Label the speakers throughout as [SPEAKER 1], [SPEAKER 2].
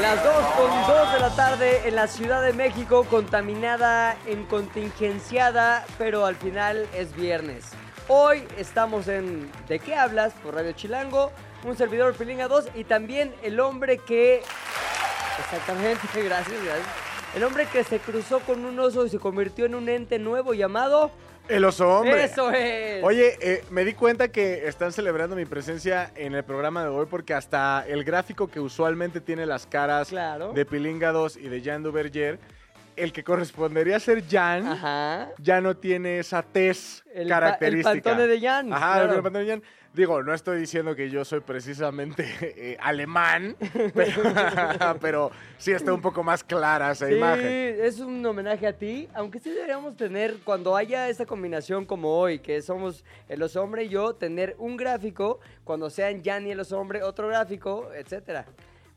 [SPEAKER 1] Las 2 con 2 de la tarde en la Ciudad de México, contaminada, en contingenciada, pero al final es viernes. Hoy estamos en ¿De qué hablas? por Radio Chilango, un servidor Pilinga 2 y también el hombre que... Exactamente, gracias, gracias. El hombre que se cruzó con un oso y se convirtió en un ente nuevo llamado...
[SPEAKER 2] El oso hombre.
[SPEAKER 1] ¡Eso es!
[SPEAKER 2] Oye, eh, me di cuenta que están celebrando mi presencia en el programa de hoy porque hasta el gráfico que usualmente tiene las caras
[SPEAKER 1] Claro.
[SPEAKER 2] de Pilinga 2 y de Jan Duverger, el que correspondería a ser Jan,
[SPEAKER 1] Ajá.
[SPEAKER 2] ya no tiene esa tez
[SPEAKER 1] El pa-
[SPEAKER 2] característica.
[SPEAKER 1] el pantone de Jan,
[SPEAKER 2] Ajá,
[SPEAKER 1] claro.
[SPEAKER 2] el pantone de Jan. Digo, no estoy diciendo que yo soy precisamente eh, alemán, pero, pero sí está un poco más clara esa
[SPEAKER 1] Sí,
[SPEAKER 2] imagen.
[SPEAKER 1] es un homenaje a ti, aunque sí deberíamos tener, cuando haya esa combinación como hoy, que somos el oso hombre y yo, tener un gráfico, cuando sean Jan y el oso hombre, otro gráfico, etcétera.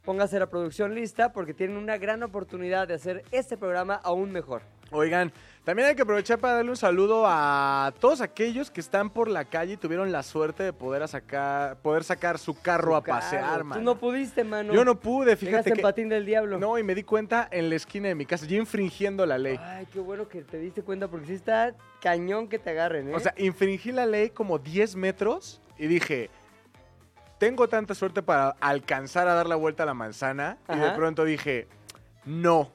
[SPEAKER 1] Póngase la producción lista porque tienen una gran oportunidad de hacer este programa aún mejor.
[SPEAKER 2] Oigan, también hay que aprovechar para darle un saludo a todos aquellos que están por la calle y tuvieron la suerte de poder, a sacar, poder sacar su carro a pasear,
[SPEAKER 1] Tú
[SPEAKER 2] mano.
[SPEAKER 1] no pudiste, mano.
[SPEAKER 2] Yo no pude, fíjate
[SPEAKER 1] en
[SPEAKER 2] que...
[SPEAKER 1] patín del diablo.
[SPEAKER 2] No, y me di cuenta en la esquina de mi casa, yo infringiendo la ley.
[SPEAKER 1] Ay, qué bueno que te diste cuenta porque sí está cañón que te agarren, ¿eh?
[SPEAKER 2] O sea, infringí la ley como 10 metros y dije, tengo tanta suerte para alcanzar a dar la vuelta a la manzana. Y de pronto dije, no.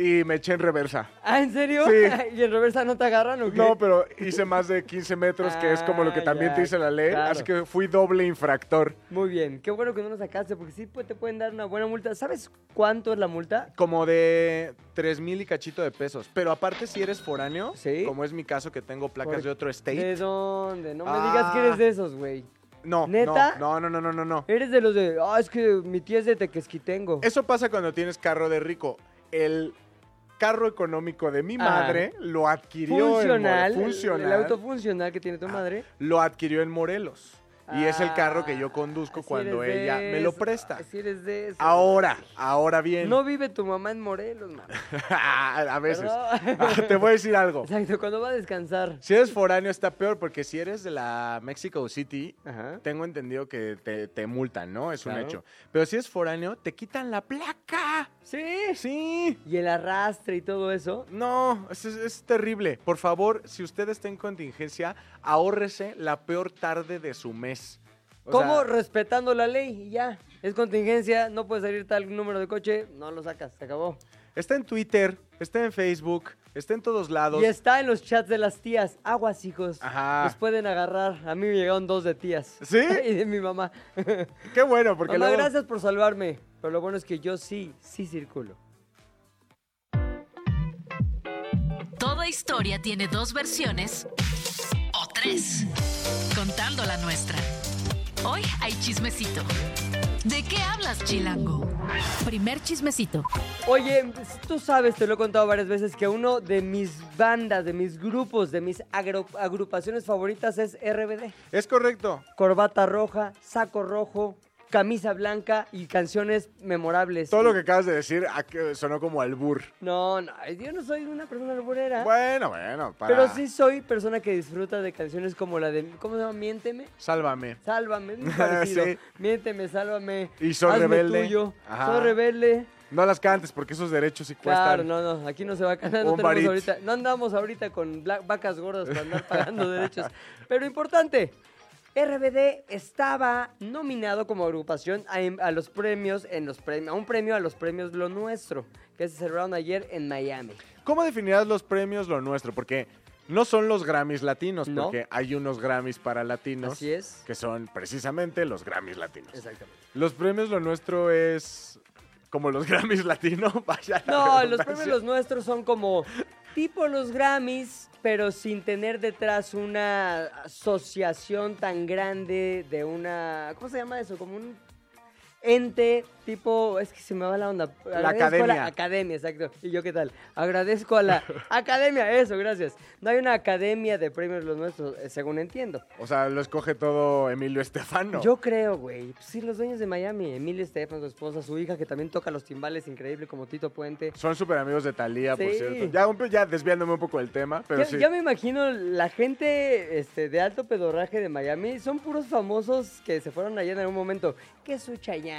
[SPEAKER 2] Y me eché en reversa.
[SPEAKER 1] ¿Ah, en serio?
[SPEAKER 2] Sí.
[SPEAKER 1] ¿Y en reversa no te agarran o qué?
[SPEAKER 2] No, pero hice más de 15 metros, que es como lo que también te dice la ley.
[SPEAKER 1] claro.
[SPEAKER 2] Así que fui doble infractor.
[SPEAKER 1] Muy bien, qué bueno que no lo sacaste porque sí pues, te pueden dar una buena multa. ¿Sabes cuánto es la multa?
[SPEAKER 2] Como de 3 mil y cachito de pesos. Pero aparte, si eres foráneo,
[SPEAKER 1] Sí.
[SPEAKER 2] como es mi caso que tengo placas
[SPEAKER 1] Por-
[SPEAKER 2] de otro
[SPEAKER 1] ¿De
[SPEAKER 2] state.
[SPEAKER 1] dónde? No me
[SPEAKER 2] Ah.
[SPEAKER 1] digas que eres de esos, güey.
[SPEAKER 2] No,
[SPEAKER 1] ¿Neta?
[SPEAKER 2] no, no, no, no, no, no.
[SPEAKER 1] Eres de los de, ah, es que mi tía es de Tequesquitengo.
[SPEAKER 2] Eso pasa cuando tienes carro de rico. El carro económico de mi
[SPEAKER 1] Ajá.
[SPEAKER 2] madre lo adquirió
[SPEAKER 1] funcional,
[SPEAKER 2] en More- funcional,
[SPEAKER 1] El, el auto funcional que tiene tu
[SPEAKER 2] Ah,
[SPEAKER 1] madre.
[SPEAKER 2] lo adquirió en Morelos. Y es el carro que yo
[SPEAKER 1] Ah,
[SPEAKER 2] conduzco
[SPEAKER 1] así
[SPEAKER 2] cuando ella me lo presta.
[SPEAKER 1] Así eres de eso.
[SPEAKER 2] Ahora, ahora bien.
[SPEAKER 1] No vive tu mamá en Morelos, mamá.
[SPEAKER 2] a veces. Ah, Te voy a decir algo.
[SPEAKER 1] Exacto, cuando va a descansar.
[SPEAKER 2] Si eres foráneo está peor porque si eres de la Mexico City,
[SPEAKER 1] Ajá.
[SPEAKER 2] tengo entendido que te, te multan, ¿no? Es un hecho. Pero si es foráneo, te quitan la placa.
[SPEAKER 1] Sí.
[SPEAKER 2] Sí.
[SPEAKER 1] Y el arrastre y todo eso.
[SPEAKER 2] No, es, es- es terrible. Por favor, si usted está en contingencia, ahórrese la peor tarde de su mes. O
[SPEAKER 1] ¿Cómo?
[SPEAKER 2] sea,
[SPEAKER 1] Respetando la ley y ya. Es contingencia, no puede salir tal número de coche, no lo sacas, se acabó.
[SPEAKER 2] está en Twitter, está en Facebook, está en todos lados.
[SPEAKER 1] Y está en los chats de las tías. Aguas, hijos.
[SPEAKER 2] Ajá.
[SPEAKER 1] Los pueden agarrar. A mí me llegaron dos de tías.
[SPEAKER 2] ¿Sí?
[SPEAKER 1] y de mi mamá.
[SPEAKER 2] Qué bueno, porque
[SPEAKER 1] mamá,
[SPEAKER 2] luego-
[SPEAKER 1] gracias por salvarme. Pero lo bueno es que yo sí, sí circulo.
[SPEAKER 3] Toda historia tiene dos versiones o tres, contando la nuestra. Hoy hay chismecito. ¿De qué hablas, Chilango? Primer chismecito.
[SPEAKER 1] Oye, tú sabes, te lo he contado varias veces, que uno de mis bandas, de mis grupos, de mis agru- agrupaciones favoritas es RBD.
[SPEAKER 2] Es correcto.
[SPEAKER 1] Corbata roja, saco rojo, camisa blanca y canciones memorables.
[SPEAKER 2] Todo lo que acabas de decir ah, sonó como albur.
[SPEAKER 1] No, no, yo no soy una persona alburera.
[SPEAKER 2] Bueno, bueno, para...
[SPEAKER 1] Pero sí soy persona que disfruta de canciones como la de, ¿cómo se llama? Miénteme.
[SPEAKER 2] Sálvame.
[SPEAKER 1] Sálvame, muy parecido.
[SPEAKER 2] Sí.
[SPEAKER 1] Miénteme, sálvame.
[SPEAKER 2] Y soy
[SPEAKER 1] hazme
[SPEAKER 2] rebelde.
[SPEAKER 1] tuyo.
[SPEAKER 2] Ajá.
[SPEAKER 1] Soy rebelde.
[SPEAKER 2] No las cantes porque esos derechos sí
[SPEAKER 1] Claro,
[SPEAKER 2] cuestan.
[SPEAKER 1] no, no, aquí no se va a ganar, no ahorita, no andamos ahorita con vacas gordas para andar pagando derechos. Pero importante, RBD estaba nominado como agrupación a, a los premios, en los premios, a un premio a los premios Lo Nuestro, que se celebraron ayer en Miami.
[SPEAKER 2] ¿Cómo definirás los premios lo nuestro? Porque no son los Grammys latinos,
[SPEAKER 1] No.
[SPEAKER 2] porque hay unos Grammys para latinos.
[SPEAKER 1] Así es.
[SPEAKER 2] Que son precisamente los Grammys latinos.
[SPEAKER 1] Exactamente.
[SPEAKER 2] Los premios lo nuestro es como los Grammys latinos. Vaya.
[SPEAKER 1] No, los premios Los Nuestros son como tipo los Grammys, pero sin tener detrás una asociación tan grande de una... ¿Cómo se llama eso? Como un... ente tipo, es que se me va la onda. Agradezco a
[SPEAKER 2] academia.
[SPEAKER 1] la academia, exacto. ¿Y yo qué tal? Agradezco a la academia, eso, gracias. No hay una academia de premios los nuestros, eh, según entiendo.
[SPEAKER 2] O sea, lo escoge todo Emilio Estefano.
[SPEAKER 1] Yo creo, güey. Pues sí, los dueños de Miami, Emilio Estefan, su esposa, su hija, que también toca los timbales increíble como Tito Puente.
[SPEAKER 2] Son súper amigos de Talía, por cierto. Ya, desviándome un poco del tema, pero
[SPEAKER 1] ya,
[SPEAKER 2] sí.
[SPEAKER 1] ya me imagino la gente este, de alto pedorraje de Miami. Son puros famosos que se fueron allá en algún momento. Que su Chayanne,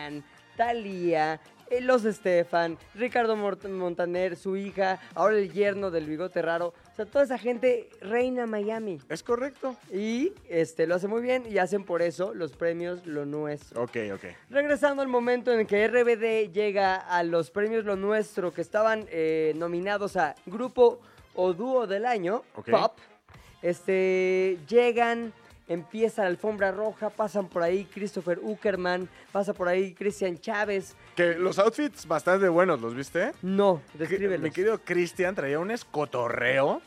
[SPEAKER 1] Thalía, eh, los Estefan, Ricardo Montaner, su hija, ahora el yerno del bigote raro. O sea, toda esa gente reina Miami.
[SPEAKER 2] Es correcto.
[SPEAKER 1] Y este, lo hace muy bien y hacen por eso los premios Lo Nuestro.
[SPEAKER 2] Ok, ok.
[SPEAKER 1] Regresando al momento en que RBD llega a los premios Lo Nuestro, que estaban eh, nominados a Grupo o Dúo del Año. Pop, este, llegan, empieza la alfombra roja, pasan por ahí Christopher Uckerman, pasa por ahí Cristian Chávez.
[SPEAKER 2] Que los outfits bastante buenos, ¿los viste?
[SPEAKER 1] No, descríbelos.
[SPEAKER 2] Mi querido Cristian traía un escotorreo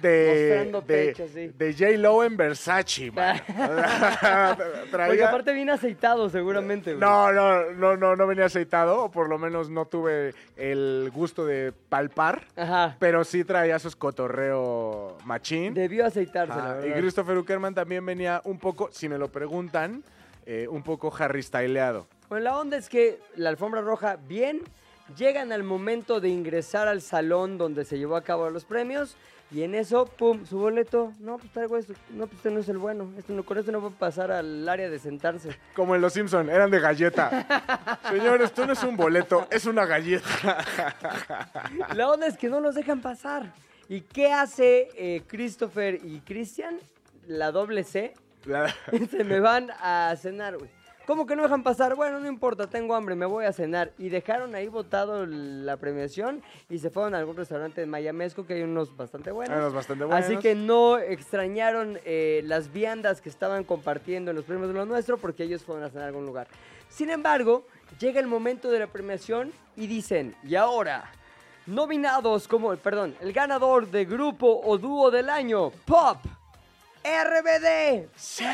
[SPEAKER 2] de, de,
[SPEAKER 1] pecho, sí.
[SPEAKER 2] de J-Lo en Versace, man. Traía-
[SPEAKER 1] Porque aparte viene aceitado seguramente. güey.
[SPEAKER 2] No, no, no, no, no venía aceitado, o por lo menos no tuve el gusto de palpar,
[SPEAKER 1] Ajá.
[SPEAKER 2] pero sí traía su escotorreo machín.
[SPEAKER 1] Debió aceitarse, la verdad.
[SPEAKER 2] y Christopher Uckerman también venía un poco, si me lo preguntan, eh, un poco Harry Styleado.
[SPEAKER 1] Bueno, la onda es que la alfombra roja, bien, llegan al momento de ingresar al salón donde se llevó a cabo los premios y en eso, pum, su boleto, no, pues traigo esto, no, pues este no es el bueno, este no, con este no puede pasar al área de sentarse.
[SPEAKER 2] Como en Los Simpson, eran de galleta. Señor, esto no es un boleto, es una galleta.
[SPEAKER 1] La onda es que no los dejan pasar. ¿Y qué hace eh, Christopher y Christian? La doble C,
[SPEAKER 2] La-
[SPEAKER 1] se me van a cenar, güey. ¿Cómo que no dejan pasar? Bueno, no importa, tengo hambre, me voy a cenar. Y dejaron ahí botado la premiación y se fueron a algún restaurante en Mayamesco, que hay unos bastante buenos.
[SPEAKER 2] Los bastante buenos.
[SPEAKER 1] Así que no extrañaron eh, las viandas que estaban compartiendo en los premios de lo nuestro porque ellos fueron a cenar a algún lugar. Sin embargo, llega el momento de la premiación y dicen, y ahora, nominados como, perdón, el ganador de grupo o dúo del año, Pop, RBD. ¡Sí!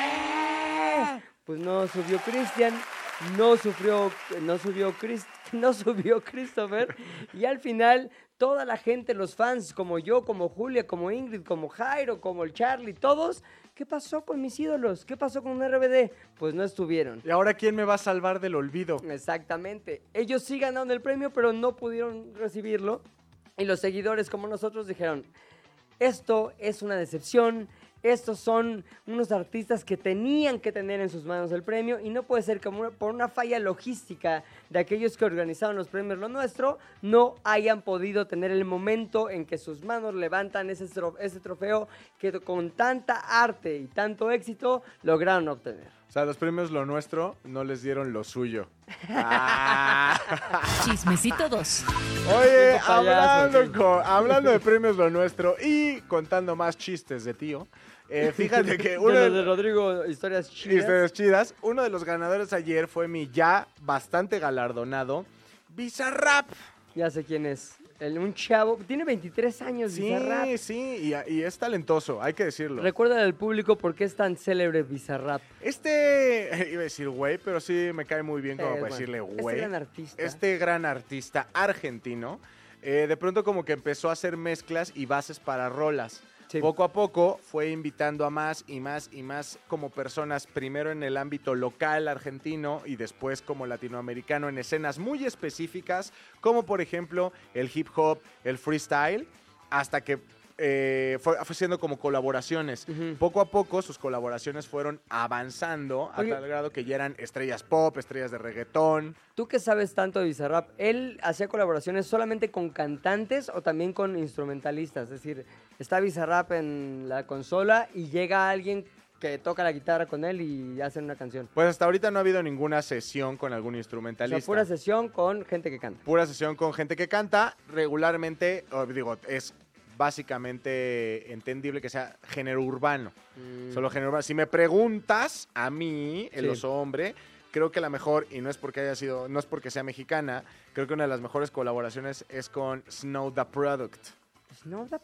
[SPEAKER 1] Pues no subió Cristian, no sufrió, no subió no subió Christopher y al final toda la gente, los fans como yo, como Julia, como Ingrid, como Jairo, como el Charlie, todos, ¿qué pasó con mis ídolos? ¿Qué pasó con RBD? Pues no estuvieron.
[SPEAKER 2] ¿Y ahora quién me va a salvar del olvido?
[SPEAKER 1] Exactamente. Ellos sí ganaron el premio, pero no pudieron recibirlo. Y los seguidores como nosotros dijeron, esto es una decepción, estos son unos artistas que tenían que tener en sus manos el premio y no puede ser que por una falla logística de aquellos que organizaron los premios Lo Nuestro, no hayan podido tener el momento en que sus manos levantan ese trofeo que con tanta arte y tanto éxito lograron obtener.
[SPEAKER 2] O sea, los premios Lo Nuestro no les dieron lo suyo. Ah.
[SPEAKER 3] Chismecito 2.
[SPEAKER 2] Oye, hablando,
[SPEAKER 1] sí.
[SPEAKER 2] con- hablando de premios Lo Nuestro y contando más chistes de tío, eh, fíjate que uno
[SPEAKER 1] de
[SPEAKER 2] de
[SPEAKER 1] Rodrigo, historias chidas.
[SPEAKER 2] Historias chidas. Uno de los ganadores ayer fue mi ya bastante galardonado Bizarrap.
[SPEAKER 1] Ya sé quién es. El- un chavo, tiene 23 años,
[SPEAKER 2] Sí,
[SPEAKER 1] Bizarrap.
[SPEAKER 2] sí, y, y es talentoso, hay que decirlo.
[SPEAKER 1] Recuerda al público por qué es tan célebre Bizarrap.
[SPEAKER 2] Este, iba a decir güey, pero sí me cae muy bien como para
[SPEAKER 1] bueno,
[SPEAKER 2] decirle
[SPEAKER 1] este
[SPEAKER 2] güey.
[SPEAKER 1] gran artista.
[SPEAKER 2] Este gran artista argentino, eh, de pronto como que empezó a hacer mezclas y bases para rolas. Poco a poco fue invitando a más y más y más como personas, primero en el ámbito local argentino y después como latinoamericano en escenas muy específicas, como por ejemplo el hip hop, el freestyle, hasta que eh, fue, haciendo como colaboraciones. Poco a poco sus colaboraciones fueron avanzando a
[SPEAKER 1] Oye.
[SPEAKER 2] tal grado que ya eran estrellas pop, estrellas de reggaetón.
[SPEAKER 1] Tú que sabes tanto de Bizarrap, ¿él hacía colaboraciones solamente con cantantes o también con instrumentalistas? Es decir, está Bizarrap en la consola y llega alguien que toca la guitarra con él y hacen una canción.
[SPEAKER 2] Pues hasta ahorita no ha habido ninguna sesión con algún
[SPEAKER 1] O
[SPEAKER 2] instrumentalista.
[SPEAKER 1] sea, pura sesión con gente que canta.
[SPEAKER 2] Pura sesión con gente que canta. Regularmente, digo, es básicamente entendible que sea género urbano. Solo género urbano. Si me preguntas a mí, el
[SPEAKER 1] Sí.
[SPEAKER 2] oso hombre, creo que la mejor, y no es porque haya sido, no es porque sea mexicana, creo que una de las mejores colaboraciones es con Snow the Product.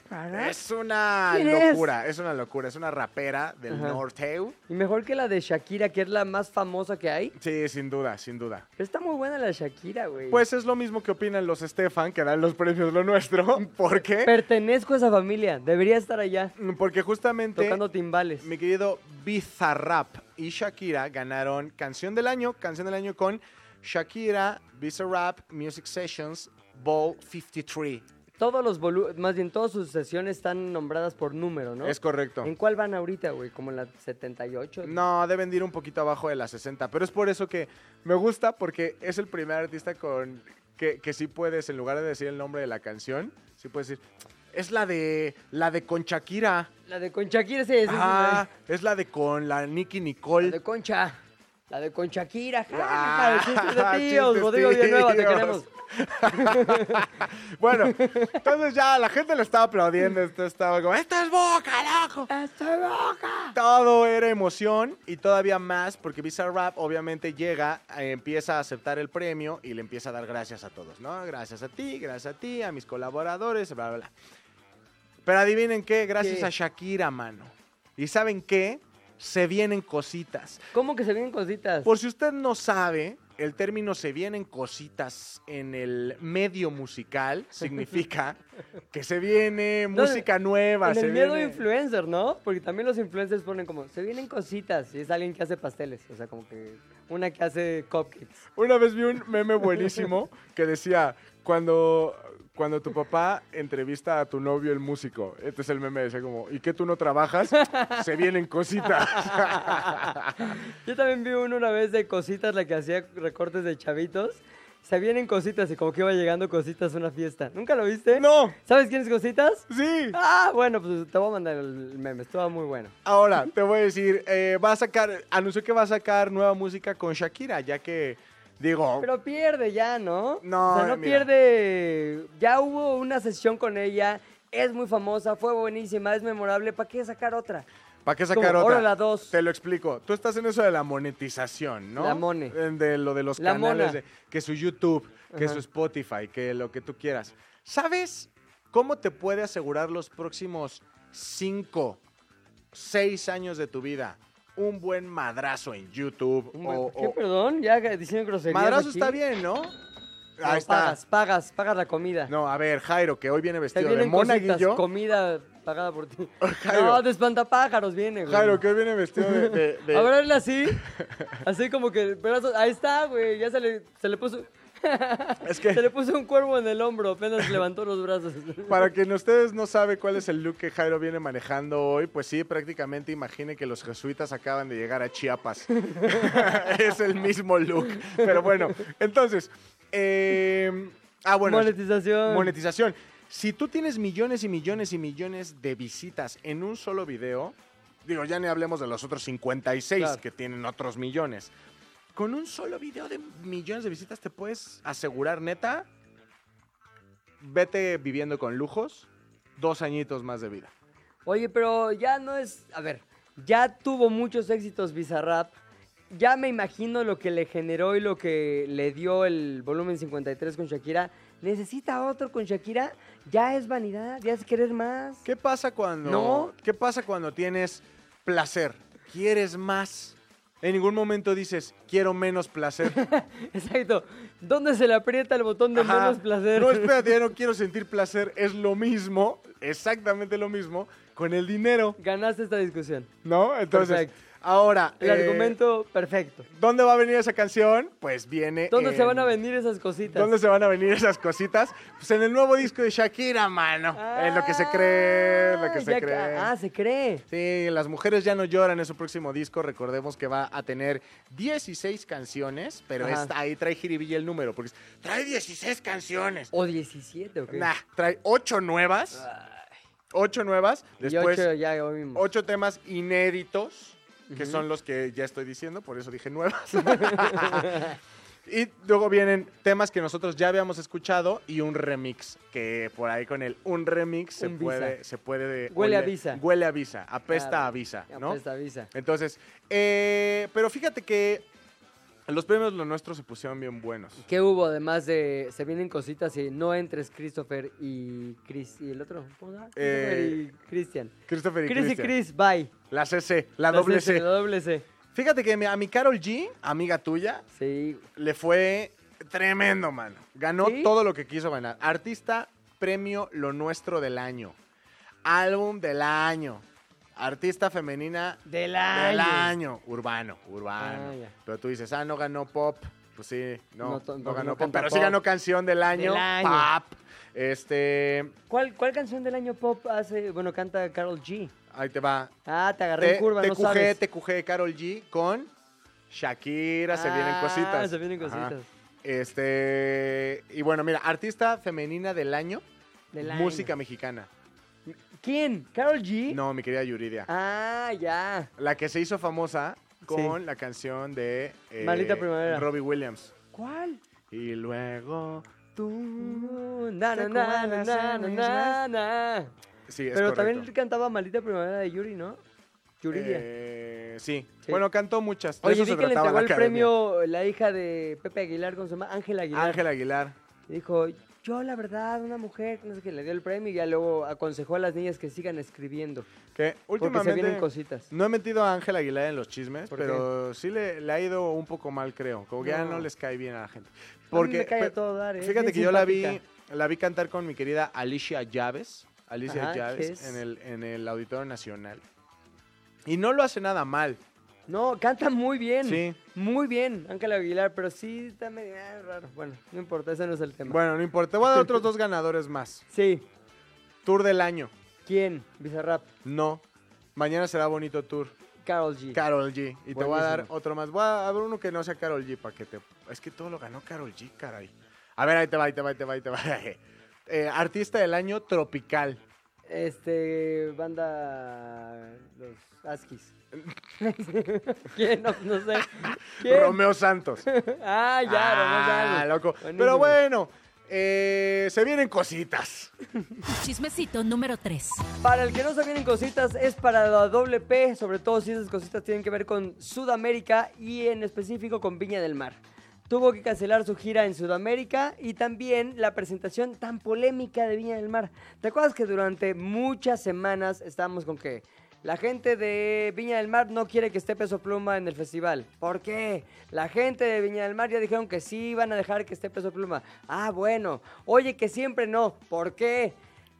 [SPEAKER 1] Prada.
[SPEAKER 2] Es una locura, es? una locura. Es una rapera del
[SPEAKER 1] Ajá.
[SPEAKER 2] norteo.
[SPEAKER 1] Y mejor que la de Shakira, que es la más famosa que hay.
[SPEAKER 2] Sí, sin duda, sin duda.
[SPEAKER 1] Pero está muy buena la Shakira, güey.
[SPEAKER 2] Pues es lo mismo que opinan los Stefan, que dan los premios lo nuestro. ¿Por qué?
[SPEAKER 1] Pertenezco a esa familia. Debería estar allá,
[SPEAKER 2] Porque justamente
[SPEAKER 1] tocando timbales.
[SPEAKER 2] mi querido Bizarrap y Shakira ganaron Canción del Año, Canción del Año con Shakira, Bizarrap, Music Sessions, Ball 53.
[SPEAKER 1] Todos los volu- más bien todas sus sesiones están nombradas por número, ¿no?
[SPEAKER 2] Es correcto.
[SPEAKER 1] ¿En cuál van ahorita, güey? ¿Como en la 78?
[SPEAKER 2] No, deben de ir un poquito abajo de las 60, pero es por eso que me gusta porque es el primer artista con que, que sí puedes, en lugar de decir el nombre de la canción, sí puedes decir, es la de la de con Shakira.
[SPEAKER 1] La de con Shakira, sí, sí, sí,
[SPEAKER 2] Ah, es la de con la Nicky
[SPEAKER 1] La
[SPEAKER 2] Nicole.
[SPEAKER 1] de Concha. La de Conchaquira.
[SPEAKER 2] Ah,
[SPEAKER 1] chistes de tíos. Rodrigo Villanueva, te queremos.
[SPEAKER 2] bueno, entonces ya la gente lo estaba aplaudiendo, esto estaba como, ¡esto es boca, loco! Todo era emoción y todavía más porque Bizarrap obviamente llega, eh, empieza a aceptar el premio y le empieza a dar gracias a todos, ¿no? Gracias a ti, gracias a ti, a mis colaboradores, bla, bla, bla. Pero adivinen qué, gracias
[SPEAKER 1] ¿Qué?
[SPEAKER 2] a Shakira, mano. ¿Y saben qué? Se vienen cositas.
[SPEAKER 1] ¿Cómo que se vienen cositas?
[SPEAKER 2] Por si usted no sabe, el término se vienen cositas en el medio musical significa que se viene
[SPEAKER 1] No,
[SPEAKER 2] música nueva.
[SPEAKER 1] en
[SPEAKER 2] se
[SPEAKER 1] el miedo
[SPEAKER 2] viene-
[SPEAKER 1] influencer, ¿no? Porque también los influencers ponen como, se vienen cositas. Y es alguien que hace pasteles. O sea, como que una que hace cupcakes.
[SPEAKER 2] Una vez vi un meme buenísimo que decía, cuando, cuando tu papá entrevista a tu novio el músico, este es el meme, decía como, ¿y qué tú no trabajas? Se vienen cositas.
[SPEAKER 1] Yo también vi uno una vez de cositas, la que hacía recortes de chavitos. Se vienen cositas y como que iba llegando cositas a una fiesta. ¿Nunca lo viste?
[SPEAKER 2] no,
[SPEAKER 1] ¿Sabes quién es cositas?
[SPEAKER 2] sí.
[SPEAKER 1] Ah, bueno, pues te voy a mandar el meme. Estuvo muy bueno.
[SPEAKER 2] Ahora, te voy a decir, eh, va a sacar, anunció que va a sacar nueva música con Shakira, ya que, digo,
[SPEAKER 1] Pero pierde ya, ¿no?
[SPEAKER 2] No,
[SPEAKER 1] O sea, no
[SPEAKER 2] mira.
[SPEAKER 1] pierde. Ya hubo una sesión con ella. Es muy famosa, fue buenísima, es memorable. ¿Para qué sacar otra?
[SPEAKER 2] ¿para qué
[SPEAKER 1] como,
[SPEAKER 2] sacar otra?
[SPEAKER 1] ahora la dos.
[SPEAKER 2] Te lo explico. Tú estás en eso de la monetización, ¿no?
[SPEAKER 1] La mone.
[SPEAKER 2] Eh, De lo de los
[SPEAKER 1] La
[SPEAKER 2] canales, de, que su YouTube, que
[SPEAKER 1] Ajá.
[SPEAKER 2] su Spotify, que lo que tú quieras. ¿Sabes cómo te puede asegurar los próximos cinco, seis años de tu vida un buen madrazo en YouTube? O-
[SPEAKER 1] ¿Qué,
[SPEAKER 2] o-
[SPEAKER 1] perdón? Ya diciendo groserías
[SPEAKER 2] madrazo
[SPEAKER 1] aquí.
[SPEAKER 2] está bien, ¿no?
[SPEAKER 1] No,
[SPEAKER 2] Ahí está.
[SPEAKER 1] Pagas, pagas, pagas la comida.
[SPEAKER 2] No, a ver, Jairo, que hoy viene vestido de monaguillo.
[SPEAKER 1] comida pagada por ti.
[SPEAKER 2] Jairo.
[SPEAKER 1] No, de espantapájaros viene, güey.
[SPEAKER 2] Jairo, que hoy viene vestido de... de- de-
[SPEAKER 1] A ver, hazle así. Así como que. ahí está, güey. Ya se le, se le puso.
[SPEAKER 2] Es que-
[SPEAKER 1] Se le puso un cuervo en el hombro. Apenas levantó los brazos.
[SPEAKER 2] Para quien ustedes no sabe cuál es el look que Jairo viene manejando hoy, pues sí, prácticamente imagine que los jesuitas acaban de llegar a Chiapas. es el mismo look. Pero bueno, entonces, eh, ah, bueno,
[SPEAKER 1] Monetización.
[SPEAKER 2] monetización. Si tú tienes millones y millones y millones de visitas en un solo video, digo, ya ni hablemos de los otros 56
[SPEAKER 1] Claro.
[SPEAKER 2] que tienen otros millones. Con un solo video de millones de visitas te puedes asegurar, neta, vete viviendo con lujos, dos añitos más de vida.
[SPEAKER 1] Oye, pero ya no es. A ver, ya tuvo muchos éxitos Bizarrap. Ya me imagino lo que le generó y lo que le dio el volumen 53 con Shakira. ¿Necesita otro con Shakira? Ya es vanidad, ya es querer más.
[SPEAKER 2] ¿Qué pasa cuando
[SPEAKER 1] No.
[SPEAKER 2] ¿Qué pasa cuando tienes placer? ¿Quieres más? En ningún momento dices, quiero menos placer.
[SPEAKER 1] Exacto. ¿Dónde se le aprieta el botón de
[SPEAKER 2] Ajá.
[SPEAKER 1] menos placer?
[SPEAKER 2] No, espérate, ya no quiero sentir placer. Es lo mismo, exactamente lo mismo, con el dinero,
[SPEAKER 1] Ganaste esta discusión.
[SPEAKER 2] ¿no? Entonces. Ahora,
[SPEAKER 1] El
[SPEAKER 2] eh,
[SPEAKER 1] argumento perfecto.
[SPEAKER 2] ¿dónde va a venir esa canción? Pues viene.
[SPEAKER 1] ¿Dónde se
[SPEAKER 2] en-
[SPEAKER 1] van a venir esas cositas?
[SPEAKER 2] ¿Dónde se van a venir esas cositas? Pues en el nuevo disco de Shakira, mano. es lo que se cree, lo que
[SPEAKER 1] Ah,
[SPEAKER 2] se
[SPEAKER 1] ya
[SPEAKER 2] cree.
[SPEAKER 1] Ah, se cree.
[SPEAKER 2] Sí, Las Mujeres Ya No Lloran es su próximo disco. Recordemos que va a tener 16 canciones, pero está ahí trae jiribilla el número, porque es- trae 16 canciones.
[SPEAKER 1] ¿O 17 o qué?
[SPEAKER 2] Nah, trae 8 nuevas. 8 nuevas. Después,
[SPEAKER 1] ocho ya.
[SPEAKER 2] 8 temas inéditos, que son los que ya estoy diciendo, por eso dije nuevas. y luego vienen temas que nosotros ya habíamos escuchado y un remix, que por ahí con el un remix se
[SPEAKER 1] Un visa.
[SPEAKER 2] puede, se puede
[SPEAKER 1] Huele a visa.
[SPEAKER 2] Huele a visa, apesta
[SPEAKER 1] Claro.
[SPEAKER 2] a visa, ¿no?
[SPEAKER 1] pues, avisa.
[SPEAKER 2] Entonces, eh, pero fíjate que Los premios lo nuestro se pusieron bien buenos.
[SPEAKER 1] ¿Qué hubo además de se vienen cositas y no entres Christopher y Chris y el otro? ¿Cómo se llama? Christopher
[SPEAKER 2] Eh,
[SPEAKER 1] y Christian.
[SPEAKER 2] Christopher y
[SPEAKER 1] Chris y
[SPEAKER 2] Christian.
[SPEAKER 1] Chris, bye.
[SPEAKER 2] La CC, la doble
[SPEAKER 1] C,
[SPEAKER 2] C.
[SPEAKER 1] La doble C.
[SPEAKER 2] Fíjate que a mi Carol G, amiga tuya,
[SPEAKER 1] Sí.
[SPEAKER 2] le fue tremendo, mano. Ganó
[SPEAKER 1] ¿Sí?
[SPEAKER 2] todo lo que quiso ganar. Artista, premio Lo Nuestro del año. Álbum del año. Artista femenina
[SPEAKER 1] Del año.
[SPEAKER 2] del año. Urbano, urbano.
[SPEAKER 1] Ah.
[SPEAKER 2] Pero tú dices, ah, no ganó pop. Pues sí, no,
[SPEAKER 1] No,
[SPEAKER 2] ganó
[SPEAKER 1] no
[SPEAKER 2] pop. Pero sí ganó canción del año.
[SPEAKER 1] Del año.
[SPEAKER 2] Pop. Este,
[SPEAKER 1] ¿Cuál, ¿Cuál canción del año pop hace, bueno, canta Carol G?
[SPEAKER 2] ahí te va.
[SPEAKER 1] Ah, te agarré en curva, no
[SPEAKER 2] TQG,
[SPEAKER 1] sabes.
[SPEAKER 2] TQG, Carol G con Shakira, se vienen
[SPEAKER 1] Ah,
[SPEAKER 2] cositas.
[SPEAKER 1] se vienen
[SPEAKER 2] Ajá.
[SPEAKER 1] cositas.
[SPEAKER 2] Este, y bueno, mira, artista femenina del año,
[SPEAKER 1] Del año.
[SPEAKER 2] música mexicana.
[SPEAKER 1] ¿Quién? ¿Carol G?
[SPEAKER 2] No, mi querida Yuridia.
[SPEAKER 1] Ah, ya.
[SPEAKER 2] La que se hizo famosa con la canción de eh,
[SPEAKER 1] Maldita Primavera.
[SPEAKER 2] Robbie Williams.
[SPEAKER 1] ¿Cuál?
[SPEAKER 2] Y luego tú.
[SPEAKER 1] Na, na, na, na, na, na, na, na.
[SPEAKER 2] Sí, es
[SPEAKER 1] Pero
[SPEAKER 2] correcto.
[SPEAKER 1] también cantaba Maldita Primavera de Yuri, ¿no? Yuridia.
[SPEAKER 2] Eh, sí.
[SPEAKER 1] Sí.
[SPEAKER 2] Bueno, cantó muchas. De
[SPEAKER 1] Oye,
[SPEAKER 2] eso
[SPEAKER 1] vi
[SPEAKER 2] se
[SPEAKER 1] que le
[SPEAKER 2] trataba
[SPEAKER 1] entregó
[SPEAKER 2] la
[SPEAKER 1] el
[SPEAKER 2] academia.
[SPEAKER 1] premio la hija de Pepe Aguilar, ¿cómo se llama? Ángela Aguilar.
[SPEAKER 2] Ángel Aguilar.
[SPEAKER 1] Y Dijo, yo la verdad, una mujer, no sé qué, le dio el premio y ya luego aconsejó a las niñas que sigan escribiendo.
[SPEAKER 2] Que
[SPEAKER 1] Porque se vienen
[SPEAKER 2] últimamente.
[SPEAKER 1] cositas.
[SPEAKER 2] No he metido a Ángel Aguilar en los chismes,
[SPEAKER 1] ¿Por
[SPEAKER 2] pero sí le, le ha ido un poco mal, creo. Como que ya
[SPEAKER 1] No.
[SPEAKER 2] no les cae bien a la gente.
[SPEAKER 1] Porque me cae a
[SPEAKER 2] pe-
[SPEAKER 1] todo dar, ¿eh?
[SPEAKER 2] Fíjate que yo la vi, la vi cantar con mi querida Alicia Llaves. Alicia
[SPEAKER 1] Ajá, ¿qué
[SPEAKER 2] Llaves
[SPEAKER 1] es?
[SPEAKER 2] en el, en el Auditorio Nacional. Y no lo hace nada mal.
[SPEAKER 1] No, canta muy bien.
[SPEAKER 2] Sí.
[SPEAKER 1] Muy bien, Ángela Aguilar, pero sí está medio ah, raro. Bueno, no importa, ese no es el tema.
[SPEAKER 2] Bueno, no importa. Te voy a dar otros dos ganadores más.
[SPEAKER 1] Sí.
[SPEAKER 2] Tour del año.
[SPEAKER 1] ¿Quién? Bizarrap.
[SPEAKER 2] No. Mañana será bonito tour.
[SPEAKER 1] Carol G.
[SPEAKER 2] Carol G. Y te voy a dar otro más. Voy a ver uno que no sea Carol G para que te. Es que todo lo ganó Carol G, caray. A ver, ahí te va, ahí te va, ahí te va, ahí te va. Eh, artista del año tropical.
[SPEAKER 1] Este, banda. Los Askis. ¿Quién? No, no sé. ¿Quién?
[SPEAKER 2] Romeo Santos.
[SPEAKER 1] Ah, ya,
[SPEAKER 2] ah,
[SPEAKER 1] Romeo Santos.
[SPEAKER 2] loco.
[SPEAKER 1] Buenísimo.
[SPEAKER 2] Pero bueno, eh, se vienen cositas.
[SPEAKER 3] Chismecito número 3.
[SPEAKER 1] Para el que no se vienen cositas, es para la doble P, sobre todo si esas cositas tienen que ver con Sudamérica y en específico con Viña del Mar. Tuvo que cancelar su gira en Sudamérica y también la presentación tan polémica de Viña del Mar. ¿Te acuerdas que durante muchas semanas estábamos con que la gente de Viña del Mar no quiere que esté Peso Pluma en el festival? ¿Por qué? La gente de Viña del Mar ya dijeron que sí iban a dejar que esté Peso Pluma. Ah, bueno. Oye, que siempre no. ¿Por qué?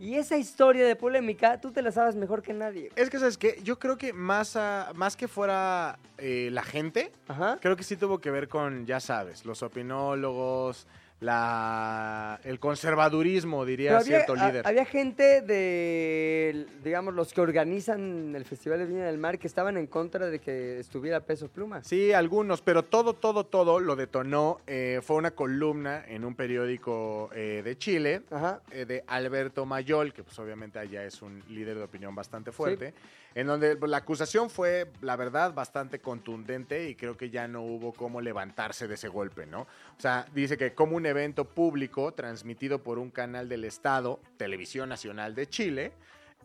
[SPEAKER 1] Y esa historia de polémica, tú te la sabes mejor que nadie.
[SPEAKER 2] Es que, ¿sabes qué? Yo creo que más, a- más que fuera eh, la gente,
[SPEAKER 1] Ajá.
[SPEAKER 2] creo que sí tuvo que ver con, ya sabes, los opinólogos, la, el conservadurismo, diría
[SPEAKER 1] Pero había,
[SPEAKER 2] cierto
[SPEAKER 1] a-
[SPEAKER 2] líder.
[SPEAKER 1] había gente de, digamos, los que organizan el Festival de Viña del Mar que estaban en contra de que estuviera Peso Pluma.
[SPEAKER 2] Sí, algunos, pero todo, todo, todo lo detonó. eh, fue una columna en un periódico eh, de Chile
[SPEAKER 1] Ajá.
[SPEAKER 2] eh, de Alberto Mayol, que pues obviamente allá es un líder de opinión bastante fuerte, en donde pues, la acusación fue, la verdad, bastante contundente y creo que ya no hubo cómo levantarse de ese golpe, ¿no? O sea, dice que como un evento público transmitido por un canal del Estado, Televisión Nacional de Chile,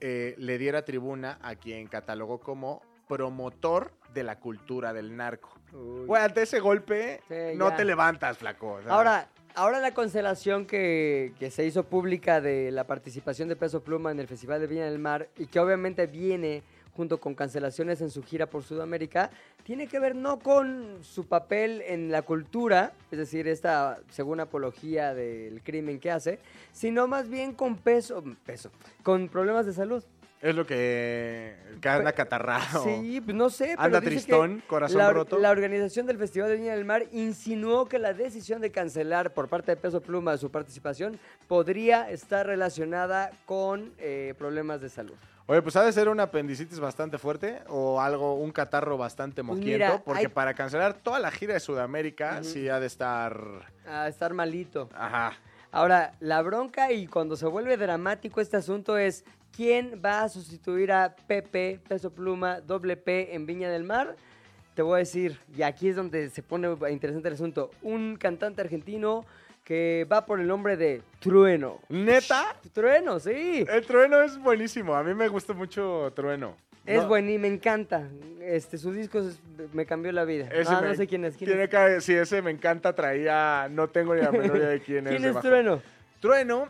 [SPEAKER 2] eh, le diera tribuna a quien catalogó como promotor de la cultura del narco. Güey, ante ese golpe,
[SPEAKER 1] Sí,
[SPEAKER 2] no
[SPEAKER 1] ya.
[SPEAKER 2] te levantas, flaco.
[SPEAKER 1] Ahora, ahora la cancelación que, que se hizo pública de la participación de Peso Pluma en el Festival de Viña del Mar y que obviamente viene junto con cancelaciones en su gira por Sudamérica, tiene que ver no con su papel en la cultura, es decir, esta según apología del crimen que hace, sino más bien con peso, peso, con problemas de salud.
[SPEAKER 2] Es lo que, que anda catarrado.
[SPEAKER 1] Sí, pues no sé, pero
[SPEAKER 2] Anda
[SPEAKER 1] dice que
[SPEAKER 2] tristón, corazón
[SPEAKER 1] la,
[SPEAKER 2] roto.
[SPEAKER 1] La organización del Festival de Viña del Mar insinuó que la decisión de cancelar por parte de Peso Pluma su participación podría estar relacionada con eh, problemas de salud.
[SPEAKER 2] Oye, pues ha de ser un apendicitis bastante fuerte o algo, un catarro bastante
[SPEAKER 1] Pues
[SPEAKER 2] moquiento,
[SPEAKER 1] mira,
[SPEAKER 2] porque
[SPEAKER 1] hay-
[SPEAKER 2] para cancelar toda la gira de Sudamérica sí ha de estar...
[SPEAKER 1] A estar malito.
[SPEAKER 2] Ajá.
[SPEAKER 1] Ahora, la bronca y cuando se vuelve dramático este asunto es quién va a sustituir a Pepe, Peso Pluma, doble P en Viña del Mar. Te voy a decir, y aquí es donde se pone interesante el asunto, un cantante argentino que va por el nombre de Trueno.
[SPEAKER 2] ¿Neta?
[SPEAKER 1] Trueno, sí.
[SPEAKER 2] El trueno es buenísimo. A mí me gusta mucho trueno.
[SPEAKER 1] Es
[SPEAKER 2] No.
[SPEAKER 1] bueno y me encanta. Este, su disco es- me cambió la vida.
[SPEAKER 2] Ese
[SPEAKER 1] ah,
[SPEAKER 2] me-
[SPEAKER 1] no sé quién es. ¿Quién
[SPEAKER 2] tiene
[SPEAKER 1] es,
[SPEAKER 2] cara de- sí, ese me encanta, traía, no tengo ni la menor idea de quién es.
[SPEAKER 1] ¿Quién es. Trueno?
[SPEAKER 2] Trueno.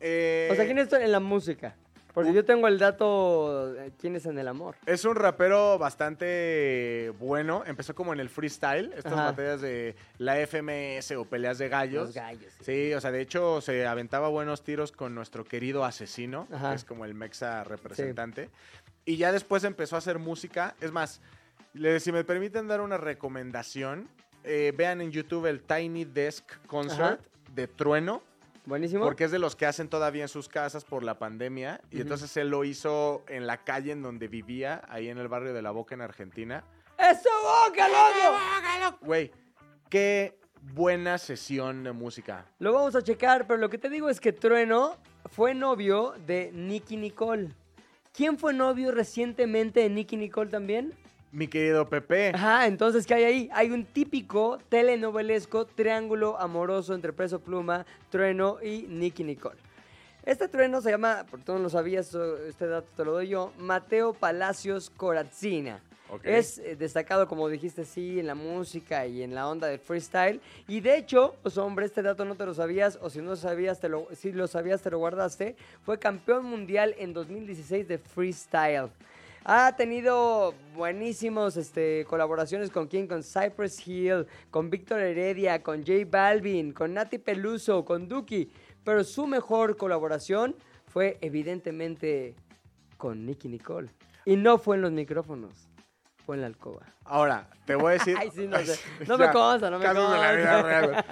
[SPEAKER 2] eh,
[SPEAKER 1] O sea, ¿quién es en la música? Porque yo tengo el dato, ¿quién es en el amor?
[SPEAKER 2] Es un rapero bastante bueno. Empezó como en el freestyle, estas
[SPEAKER 1] Ajá.
[SPEAKER 2] batallas de la FMS o peleas de gallos.
[SPEAKER 1] Los gallos. sí.
[SPEAKER 2] Sí, o sea, de hecho se aventaba buenos tiros con nuestro querido asesino,
[SPEAKER 1] Ajá.
[SPEAKER 2] que es como el mexa representante. Y ya después empezó a hacer música. Es más, le- si me permiten dar una recomendación, eh, vean en YouTube el Tiny Desk Concert de Trueno.
[SPEAKER 1] Buenísimo.
[SPEAKER 2] Porque es de los que hacen todavía en sus casas por la pandemia. Y entonces él lo hizo en la calle en donde vivía, ahí en el barrio de La Boca, en Argentina.
[SPEAKER 1] ¡Eso, boca, loco!
[SPEAKER 2] Güey, qué buena sesión de música.
[SPEAKER 1] Lo vamos a checar, pero lo que te digo es que Trueno fue novio de Nicky Nicole. ¿Quién fue novio recientemente de Nicky Nicole también?
[SPEAKER 2] Mi querido Pepe.
[SPEAKER 1] Ajá, entonces, ¿qué hay ahí? Hay un típico telenovelesco triángulo amoroso entre Preso Pluma, Trueno y Nicky Nicole. Este trueno se llama, por tú no lo sabías, este dato te lo doy yo, Mateo Palacios Corazzina.
[SPEAKER 2] Ok.
[SPEAKER 1] Es eh, destacado, como dijiste, sí, en la música y en la onda del freestyle. Y de hecho, pues hombre, este dato no te lo sabías, o si no sabías, te lo, si lo sabías, te lo guardaste. Fue campeón mundial en 2016 de freestyle. Ha tenido buenísimos este, colaboraciones con quién, con Cypress Hill, con Víctor Heredia, con J Balvin, con Nati Peluso, con Duki. Pero su mejor colaboración fue evidentemente con Nicky Nicole. Y no fue en los micrófonos, fue en la alcoba.
[SPEAKER 2] Ahora, te voy a decir.
[SPEAKER 1] Ay, sí, no sé. No me consta, no me
[SPEAKER 2] de la
[SPEAKER 1] consta.
[SPEAKER 2] vida real.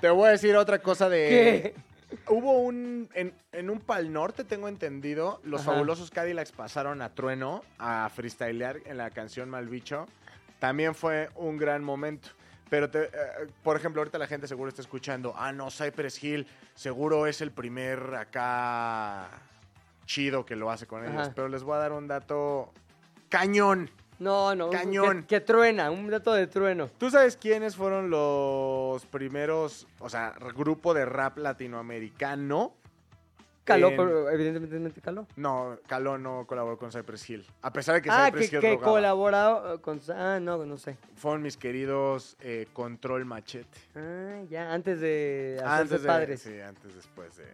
[SPEAKER 2] Te voy a decir otra cosa de.
[SPEAKER 1] ¿Qué?
[SPEAKER 2] Hubo un. En, en un Pal Norte, tengo entendido, los
[SPEAKER 1] Ajá.
[SPEAKER 2] fabulosos Cadillacs pasaron a Trueno a freestylear en la canción Malbicho. También fue un gran momento. Pero, te- eh, por ejemplo, ahorita la gente seguro está escuchando, ah, no, Cypress Hill seguro es el primer acá chido que lo hace con ellos.
[SPEAKER 1] Ajá.
[SPEAKER 2] Pero les voy a dar un dato cañón.
[SPEAKER 1] No, no,
[SPEAKER 2] Cañón.
[SPEAKER 1] Que, que truena, un dato de trueno.
[SPEAKER 2] ¿Tú sabes quiénes fueron los primeros, o sea, grupo de rap latinoamericano?
[SPEAKER 1] Caló,
[SPEAKER 2] En-
[SPEAKER 1] pero evidentemente caló.
[SPEAKER 2] No, Caló no colaboró con Cypress Hill. A pesar de que
[SPEAKER 1] ah,
[SPEAKER 2] Cypress
[SPEAKER 1] que,
[SPEAKER 2] Hill
[SPEAKER 1] que
[SPEAKER 2] rogaba.
[SPEAKER 1] colaboró eh, con... Ah, no, no sé.
[SPEAKER 2] Fueron mis queridos eh, Control Machete.
[SPEAKER 1] Ah, ya, antes de hacerse
[SPEAKER 2] Antes de,
[SPEAKER 1] padres.
[SPEAKER 2] Sí, antes después de...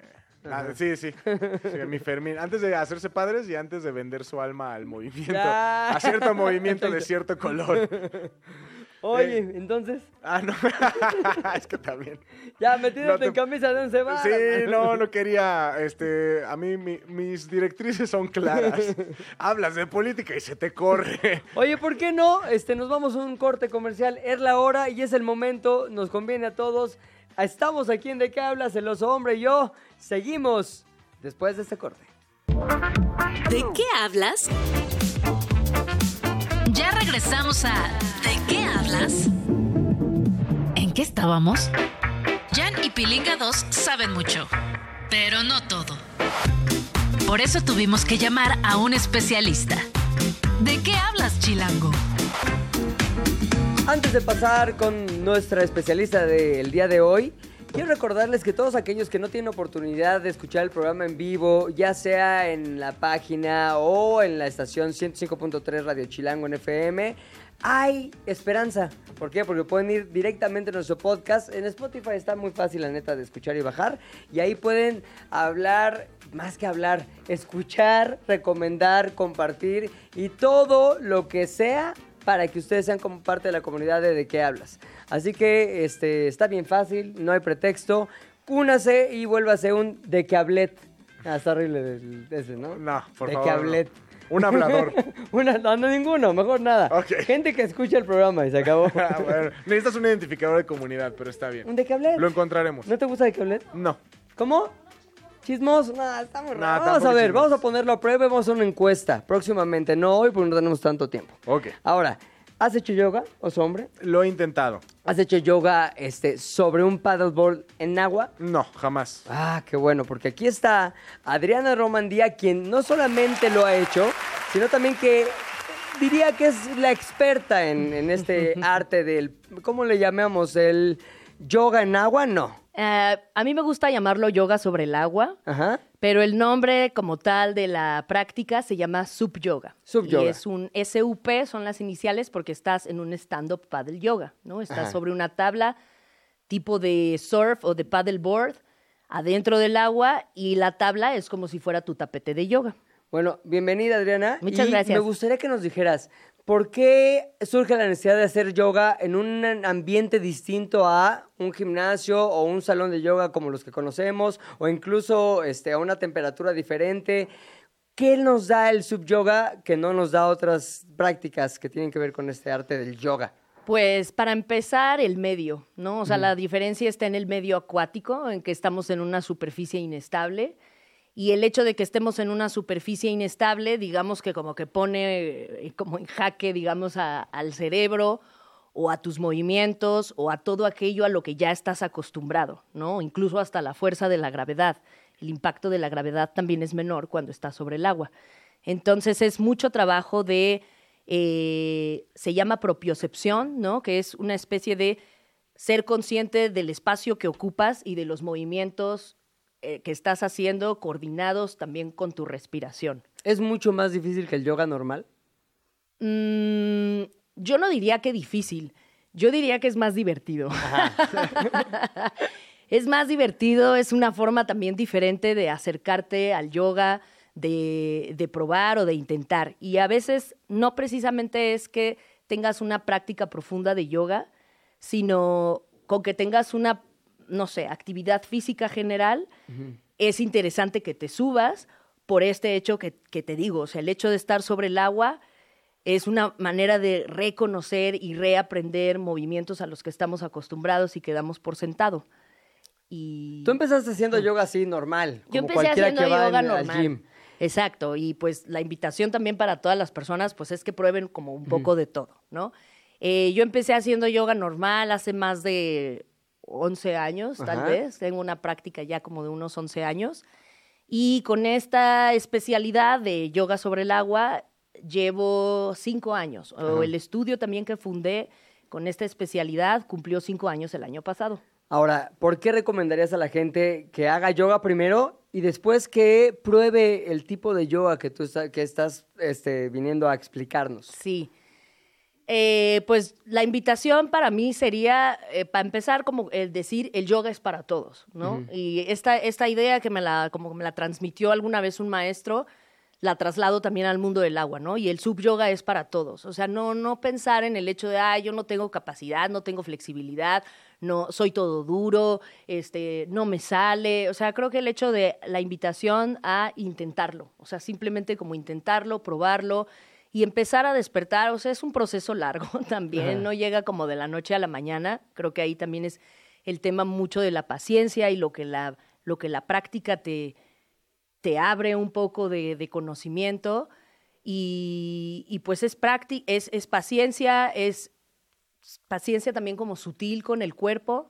[SPEAKER 2] Ah, sí, sí, sí, mi Fermín. Antes de hacerse padres y antes de vender su alma al movimiento.
[SPEAKER 1] Ya.
[SPEAKER 2] A cierto movimiento de cierto color.
[SPEAKER 1] Oye,
[SPEAKER 2] Eh.
[SPEAKER 1] entonces,
[SPEAKER 2] Ah, no. es que también.
[SPEAKER 1] ya metiéndote
[SPEAKER 2] No te-
[SPEAKER 1] en camisa de once varas.
[SPEAKER 2] Sí, no, no quería. Este, a mí mi- mis directrices son claras. Hablas de política y se te corre.
[SPEAKER 1] Oye, ¿por qué no? Este, nos vamos a un corte comercial. Es la hora y es el momento. Nos conviene a todos. Estamos aquí en De qué hablas, el oso hombre y yo. Seguimos después de este corte.
[SPEAKER 3] ¿De qué hablas? Ya regresamos a ¿De qué hablas? ¿En qué estábamos? Jan y Pilinga 2 saben mucho, pero no todo. Por eso tuvimos que llamar a un especialista. ¿De qué hablas, Chilango?
[SPEAKER 1] Antes de pasar con nuestra especialista del día de hoy, quiero recordarles que todos aquellos que no tienen oportunidad de escuchar el programa en vivo, ya sea en la página o en la estación 105.3 Radio Chilango en FM, hay esperanza. ¿Por qué? Porque pueden ir directamente a nuestro podcast. En Spotify está muy fácil, la neta, de escuchar y bajar. Y ahí pueden hablar, más que hablar, escuchar, recomendar, compartir y todo lo que sea para que ustedes sean como parte de la comunidad de De qué hablas. Así que este, está bien fácil, no hay pretexto. Únase y vuélvase un De que hablet. Ah, está horrible ese, ¿no?
[SPEAKER 2] No, por
[SPEAKER 1] de
[SPEAKER 2] favor.
[SPEAKER 1] que
[SPEAKER 2] no.
[SPEAKER 1] hablet.
[SPEAKER 2] Un hablador.
[SPEAKER 1] Una, no, no, ninguno, mejor nada. Gente que escucha el programa y se acabó.
[SPEAKER 2] Ah, bueno, necesitas un identificador de comunidad, pero está bien.
[SPEAKER 1] ¿Un de que hablet?
[SPEAKER 2] Lo encontraremos.
[SPEAKER 1] ¿No te gusta de que hablet?
[SPEAKER 2] No.
[SPEAKER 1] ¿Cómo? Chismoso. No, está muy
[SPEAKER 2] No,
[SPEAKER 1] raro. vamos a ver, vamos a ponerlo a prueba y vamos a hacer una encuesta próximamente. No hoy porque no tenemos tanto tiempo.
[SPEAKER 2] Ok.
[SPEAKER 1] Ahora, ¿has hecho yoga, oso hombre?
[SPEAKER 2] Lo he intentado.
[SPEAKER 1] ¿Has hecho yoga este, sobre un paddleboard en agua?
[SPEAKER 2] No, jamás.
[SPEAKER 1] Ah, qué bueno, porque aquí está Adriana Romandía, quien no solamente lo ha hecho, sino también que diría que es la experta en, en este arte del, ¿cómo le llamamos? El Yoga en agua, no.
[SPEAKER 4] Eh, a mí me gusta llamarlo yoga sobre el agua,
[SPEAKER 1] Ajá.
[SPEAKER 4] pero el nombre como tal de la práctica se llama sub yoga.
[SPEAKER 1] Sup yoga.
[SPEAKER 4] Y es un SUP, son las iniciales porque estás en un stand-up paddle yoga, ¿no? Estás
[SPEAKER 1] Ajá.
[SPEAKER 4] sobre una tabla tipo de surf o de paddleboard adentro del agua y la tabla es como si fuera tu tapete de yoga.
[SPEAKER 1] Bueno, bienvenida Adriana.
[SPEAKER 4] Muchas
[SPEAKER 1] Y
[SPEAKER 4] gracias.
[SPEAKER 1] Me gustaría que nos dijeras, ¿por qué surge la necesidad de hacer yoga en un ambiente distinto a un gimnasio o un salón de yoga como los que conocemos o incluso este, a una temperatura diferente? ¿Qué nos da el sub yoga que no nos da otras prácticas que tienen que ver con este arte del yoga?
[SPEAKER 4] Pues para empezar, el medio, ¿no? O sea, la diferencia está en el medio acuático, en que estamos en una superficie inestable. Y el hecho de que estemos en una superficie inestable, digamos que como que pone eh, como en jaque, digamos, a- al cerebro o a tus movimientos o a todo aquello a lo que ya estás acostumbrado, ¿no? Incluso hasta la fuerza de la gravedad. El impacto de la gravedad también es menor cuando estás sobre el agua. Entonces es mucho trabajo de, eh, se llama propiocepción, ¿no? Que es una especie de ser consciente del espacio que ocupas y de los movimientos eh, que estás haciendo coordinados también con tu respiración.
[SPEAKER 1] ¿Es mucho más difícil que el yoga normal?
[SPEAKER 4] Mm, yo no diría que difícil, yo diría que es más divertido. es más divertido, es una forma también diferente de acercarte al yoga, de, de probar o de intentar. Y a veces no precisamente es que tengas una práctica profunda de yoga, sino con que tengas una, no sé, actividad física general, es interesante que te subas por este hecho que, que te digo, o sea, el hecho de estar sobre el agua es una manera de reconocer y reaprender movimientos a los que estamos acostumbrados y que damos por sentado. Y
[SPEAKER 1] Tú empezaste haciendo yoga así normal, como
[SPEAKER 4] yo empecé
[SPEAKER 1] cualquiera
[SPEAKER 4] haciendo
[SPEAKER 1] que va
[SPEAKER 4] yoga
[SPEAKER 1] en- al
[SPEAKER 4] normal.
[SPEAKER 1] gym.
[SPEAKER 4] Exacto, y pues la invitación también para todas las personas, pues es que prueben como un poco de todo, ¿no? Eh, yo empecé haciendo yoga normal hace más de 11 años, tal vez. Tengo una práctica ya como de unos 11 años. Y con esta especialidad de yoga sobre el agua, llevo cinco años. O el estudio también que fundé con esta especialidad cumplió cinco años el año pasado.
[SPEAKER 1] Ahora, ¿por qué recomendarías a la gente que haga yoga primero y después que pruebe el tipo de yoga que tú está- que estás este, viniendo a explicarnos?
[SPEAKER 4] Sí. Eh, pues la invitación para mí sería, eh, para empezar, como el decir, el yoga es para todos, ¿no? Y esta, esta idea que me la, como me la transmitió alguna vez un maestro, la traslado también al mundo del agua, ¿no? Y el sub yoga es para todos. O sea, no, no pensar en el hecho de, ah, yo no tengo capacidad, no tengo flexibilidad, no, soy todo duro, este, no me sale. O sea, creo que el hecho de la invitación a intentarlo, o sea, simplemente como intentarlo, probarlo y empezar a despertar, o sea, es un proceso largo también, no llega como de la noche a la mañana. Creo que ahí también es el tema mucho de la paciencia y lo que la, lo que la práctica te, te abre un poco de, de conocimiento y, y pues es, prácti- es, es paciencia, es paciencia también como sutil con el cuerpo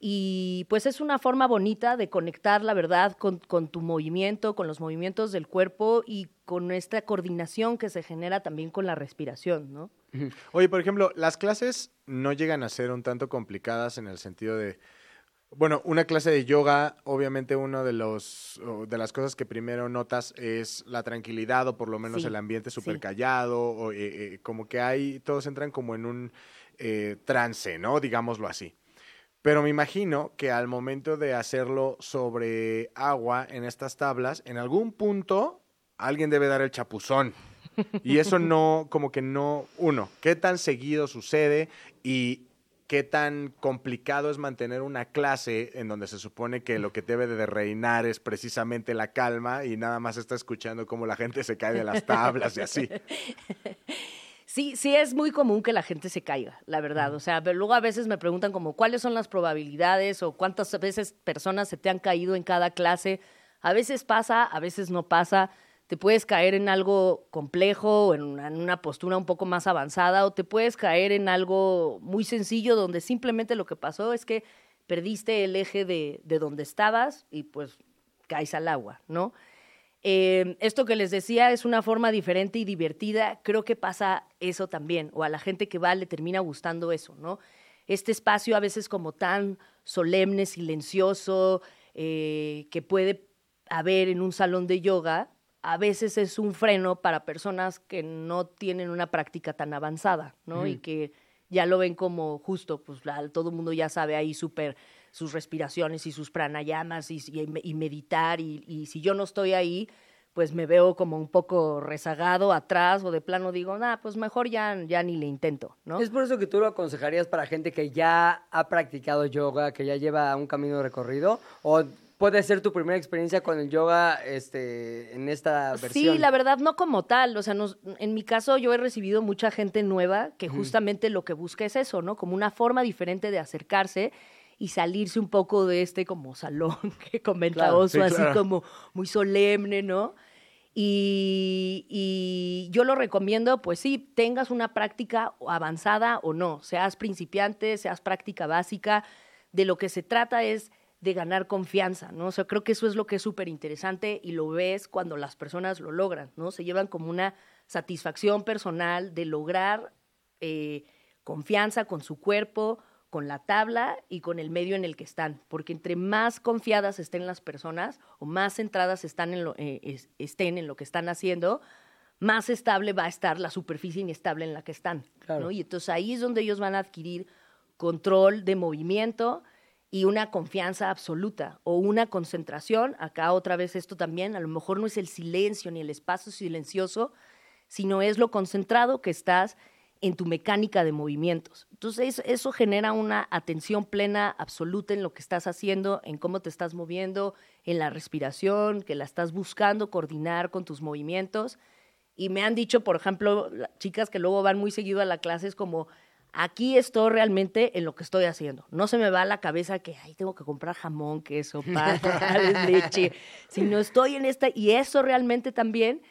[SPEAKER 4] y pues es una forma bonita de conectar la verdad con, con tu movimiento, con los movimientos del cuerpo y con esta coordinación que se genera también con la respiración, ¿no?
[SPEAKER 2] Oye, por ejemplo, las clases no llegan a ser un tanto complicadas en el sentido de, bueno, una clase de yoga, obviamente uno de los de las cosas que primero notas es la tranquilidad o por lo menos
[SPEAKER 4] Sí,
[SPEAKER 2] el ambiente súper
[SPEAKER 4] sí.
[SPEAKER 2] callado o eh, eh, como que hay todos entran como en un eh, trance, ¿no? Digámoslo así. Pero me imagino que al momento de hacerlo sobre agua en estas tablas, en algún punto alguien debe dar el chapuzón. Y eso no, como que no, uno, ¿qué tan seguido sucede? Y qué tan complicado es mantener una clase en donde se supone que lo que debe de reinar es precisamente la calma y nada más está escuchando cómo la gente se cae de las tablas y así.
[SPEAKER 4] Sí, sí es muy común que la gente se caiga, la verdad. O sea, pero luego a veces me preguntan como cuáles son las probabilidades o cuántas veces personas se te han caído en cada clase. A veces pasa, a veces no pasa. Te puedes caer en algo complejo o en una, postura un poco más avanzada o te puedes caer en algo muy sencillo donde simplemente lo que pasó es que perdiste el eje de, de donde estabas y pues caes al agua, ¿no? Eh, esto que les decía es una forma diferente y divertida. Creo que pasa eso también, o a la gente que va le termina gustando eso, ¿no? este espacio a veces como tan solemne, silencioso, eh, que puede haber en un salón de yoga, a veces es un freno para personas que no tienen una práctica tan avanzada, ¿no? Y que ya lo ven como justo, pues la- todo el mundo ya sabe ahí súper sus respiraciones y sus pranayamas y, y- y meditar y, y si yo no estoy ahí, pues me veo como un poco rezagado atrás o de plano digo, nah, pues mejor ya, ya ni le intento, ¿no?
[SPEAKER 1] Es por eso que tú lo aconsejarías para gente que ya ha practicado yoga, que ya lleva un camino recorrido, o puede ser tu primera experiencia con el yoga este, en esta versión.
[SPEAKER 4] Sí, la verdad, no como tal. O sea, nos- en mi caso yo he recibido mucha gente nueva que justamente lo que busca es eso, ¿no? Como una forma diferente de acercarse y salirse un poco de este como salón que comenta
[SPEAKER 1] Claro,
[SPEAKER 4] Oso,
[SPEAKER 2] sí,
[SPEAKER 4] así
[SPEAKER 2] claro.
[SPEAKER 4] como muy solemne, ¿no? Y, y yo lo recomiendo, pues sí, tengas una práctica avanzada o no, seas principiante, seas práctica básica, de lo que se trata es de ganar confianza, ¿no? O sea, creo que eso es lo que es súper interesante y lo ves cuando las personas lo logran, ¿no? Se llevan como una satisfacción personal de lograr eh, confianza con su cuerpo, con la tabla y con el medio en el que están, porque entre más confiadas estén las personas o más centradas están en lo, eh, es- estén en lo que están haciendo, más estable va a estar la superficie inestable en la que están.
[SPEAKER 1] Claro.
[SPEAKER 4] ¿no? Y entonces ahí es donde ellos van a adquirir control de movimiento y una confianza absoluta o una concentración. Acá otra vez esto también, a lo mejor no es el silencio ni el espacio silencioso, sino es lo concentrado que estás en tu mecánica de movimientos. Entonces eso genera una atención plena, absoluta en lo que estás haciendo, en cómo te estás moviendo, en la respiración, que la estás buscando coordinar con tus movimientos. Y me han dicho, por ejemplo, chicas que luego van muy seguido a la clase, es como, aquí estoy realmente en lo que estoy haciendo. No se me va a la cabeza que, ay, tengo que comprar jamón, queso, pan, tamales, leche, sino estoy en esta, y eso realmente también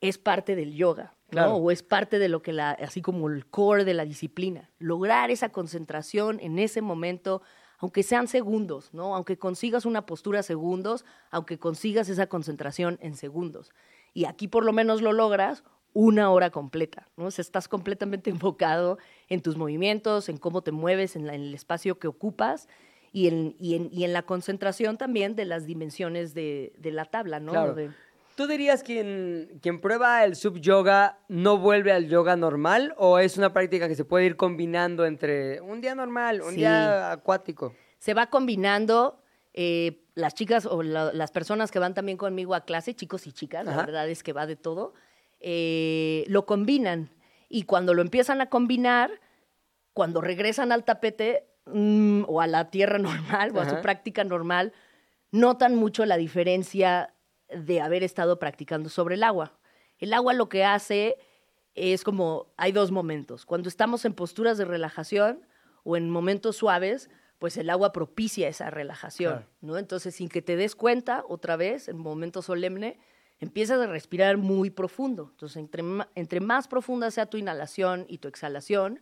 [SPEAKER 4] es parte del yoga, ¿no?
[SPEAKER 1] Claro.
[SPEAKER 4] O es parte de lo que la, así como el core de la disciplina. Lograr esa concentración en ese momento, aunque sean segundos, ¿no? Aunque consigas una postura segundos, aunque consigas esa concentración en segundos. Y aquí por lo menos lo logras una hora completa, ¿no? O sea, estás completamente enfocado en tus movimientos, en cómo te mueves, en, la- en el espacio que ocupas y en, y, en, y en la concentración también de las dimensiones de, de la tabla, ¿no?
[SPEAKER 1] Claro.
[SPEAKER 4] De-
[SPEAKER 1] ¿Tú dirías quien, quien prueba el sub yoga no vuelve al yoga normal o es una práctica que se puede ir combinando entre un día normal, un
[SPEAKER 4] Sí.
[SPEAKER 1] día acuático?
[SPEAKER 4] se va combinando eh, las chicas o la- las personas que van también conmigo a clase, chicos y chicas, la verdad es que va de todo, eh, lo combinan. Y cuando lo empiezan a combinar, cuando regresan al tapete mm, o a la tierra normal o a su práctica normal, notan mucho la diferencia de haber estado practicando sobre el agua. El agua lo que hace es como, hay dos momentos. Cuando estamos en posturas de relajación o en momentos suaves, pues el agua propicia esa relajación,
[SPEAKER 1] Claro.
[SPEAKER 4] ¿no? Entonces, sin que te des cuenta, otra vez, en momento solemne, empiezas a respirar muy profundo. Entonces, entre, más profunda sea tu inhalación y tu exhalación,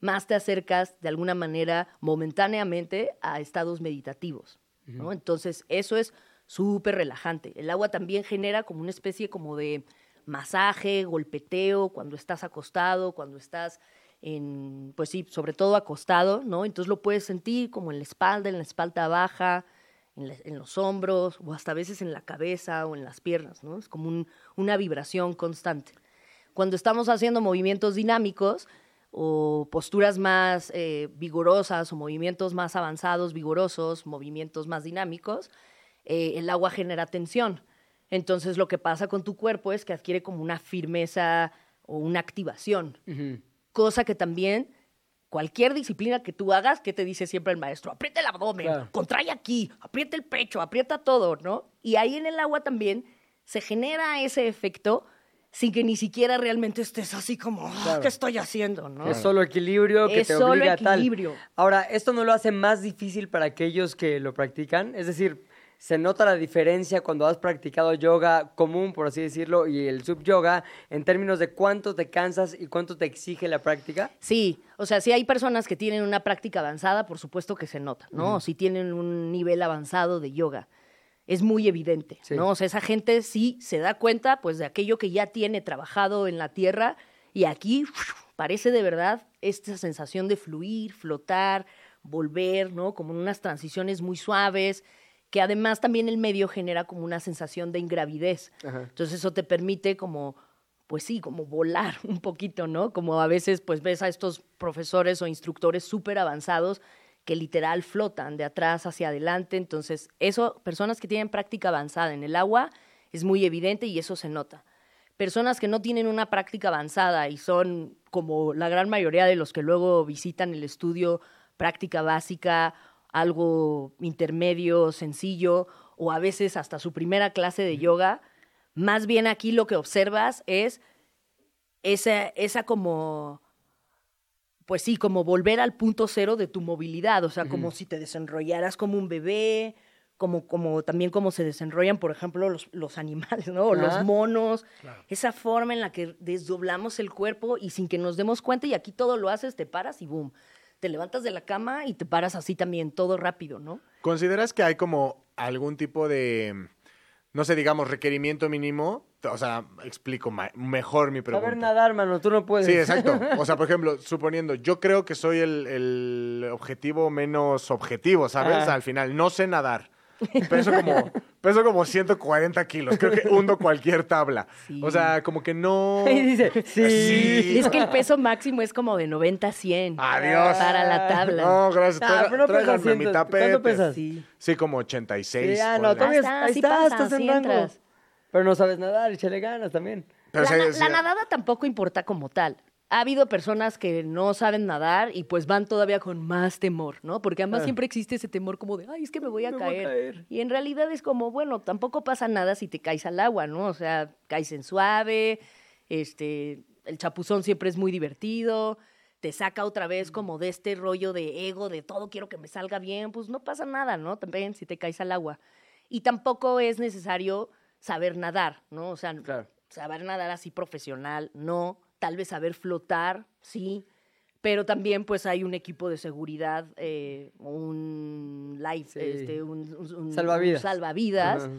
[SPEAKER 4] más te acercas de alguna manera momentáneamente a estados meditativos. ¿no? Entonces, eso es súper relajante. El agua también genera como una especie como de masaje, golpeteo, cuando estás acostado, cuando estás en, pues sí, sobre todo acostado, ¿no? Entonces lo puedes sentir como en la espalda, en la espalda baja, en, la- en los hombros, o hasta a veces en la cabeza o en las piernas, ¿no? Es como un- una vibración constante. Cuando estamos haciendo movimientos dinámicos o posturas más eh, vigorosas o movimientos más avanzados, vigorosos, movimientos más dinámicos, eh, el agua genera tensión. Entonces lo que pasa con tu cuerpo es que adquiere como una firmeza o una activación, cosa que también cualquier disciplina que tú hagas, que te dice siempre el maestro? Aprieta el abdomen,
[SPEAKER 1] Claro.
[SPEAKER 4] contrae aquí, aprieta el pecho, aprieta todo, ¿no? Y ahí en el agua también se genera ese efecto sin que ni siquiera realmente estés así como, "Ah,
[SPEAKER 1] Claro.
[SPEAKER 4] ¿qué estoy haciendo? ¿no?
[SPEAKER 1] Es solo equilibrio que
[SPEAKER 4] Es
[SPEAKER 1] te
[SPEAKER 4] solo
[SPEAKER 1] obliga a tal.
[SPEAKER 4] equilibrio.
[SPEAKER 1] Ahora, ¿esto no lo hace más difícil para aquellos que lo practican? Es decir, ¿se nota la diferencia cuando has practicado yoga común, por así decirlo, y el sub yoga en términos de cuánto te cansas y cuánto te exige la práctica?
[SPEAKER 4] Sí, o sea, si hay personas que tienen una práctica avanzada, por supuesto que se nota, ¿no? Si tienen un nivel avanzado de yoga. Es muy evidente,
[SPEAKER 1] Sí.
[SPEAKER 4] ¿no? O sea, esa gente sí se da cuenta, pues, de aquello que ya tiene trabajado en la tierra Y aquí parece de verdad esta sensación de fluir, flotar, volver, ¿no? Como unas transiciones muy suaves, que además también el medio genera como una sensación de ingravidez.
[SPEAKER 1] Ajá.
[SPEAKER 4] Entonces eso te permite como, pues sí, como volar un poquito, ¿no? Como a veces pues ves a estos profesores o instructores súper avanzados que literal flotan de atrás hacia adelante. Entonces eso, personas que tienen práctica avanzada en el agua, es muy evidente y eso se nota. Personas que no tienen una práctica avanzada y son como la gran mayoría de los que luego visitan el estudio, práctica básica, algo intermedio, sencillo, o a veces hasta su primera clase de yoga, más bien aquí lo que observas es esa, esa como, pues sí, como volver al punto cero de tu movilidad, o sea, como si te desenrollaras como un bebé, como, como también como se desenrollan, por ejemplo, los, los animales, ¿no? O los monos, esa forma en la que desdoblamos el cuerpo y sin que nos demos cuenta, y aquí todo lo haces, te paras y boom. Te levantas de la cama y te paras así también, todo rápido, ¿no?
[SPEAKER 2] ¿Consideras que hay como algún tipo de, no sé, digamos, requerimiento mínimo? O sea, explico mejor mi pregunta.
[SPEAKER 1] Saber nadar, mano, tú no puedes.
[SPEAKER 2] Sí, exacto. O sea, por ejemplo, suponiendo, yo creo que soy el, el objetivo menos objetivo, ¿sabes? Al final, no sé nadar. Peso como, peso como 140 kilos. Creo que hundo cualquier tabla.
[SPEAKER 4] Sí.
[SPEAKER 2] O sea, como que no...
[SPEAKER 1] Y dice, sí.
[SPEAKER 2] Sí.
[SPEAKER 4] Es que el peso máximo es como de 90 a 100.
[SPEAKER 2] Adiós.
[SPEAKER 4] Para la tabla.
[SPEAKER 2] No, gracias.
[SPEAKER 1] Ah, pero no pesas
[SPEAKER 2] tráiganme mi
[SPEAKER 1] ciento-
[SPEAKER 2] tapete.
[SPEAKER 1] ¿cuánto pesas?
[SPEAKER 4] Sí.
[SPEAKER 2] Sí, como 86.
[SPEAKER 1] Sí, ah, no, todavía
[SPEAKER 4] Ahí está,
[SPEAKER 1] estás en
[SPEAKER 4] sí
[SPEAKER 1] rango. Pero no sabes nadar, échale ganas también.
[SPEAKER 2] Pero
[SPEAKER 4] la,
[SPEAKER 2] sí,
[SPEAKER 4] na-
[SPEAKER 2] sí.
[SPEAKER 4] la nadada tampoco importa como tal. Ha habido personas que no saben nadar y pues van todavía con más temor, ¿no? Porque además
[SPEAKER 1] Ah.
[SPEAKER 4] siempre existe ese temor como de, ay, es que me voy a,
[SPEAKER 1] Me voy a
[SPEAKER 4] caer.
[SPEAKER 1] caer.
[SPEAKER 4] Y en realidad es como, bueno, tampoco pasa nada si te caes al agua, ¿no? O sea, caes en suave, este, el chapuzón siempre es muy divertido, te saca otra vez como de este rollo de ego, de todo quiero que me salga bien, pues no pasa nada, ¿no? También si te caes al agua. Y tampoco es necesario saber nadar, ¿no? O sea,
[SPEAKER 1] Claro.
[SPEAKER 4] saber nadar así profesional, no. Tal vez saber flotar, sí. Pero también, pues, hay un equipo de seguridad, eh, un life,
[SPEAKER 1] Sí.
[SPEAKER 4] este, un, un- un-
[SPEAKER 1] Salvavidas.
[SPEAKER 4] un salvavidas.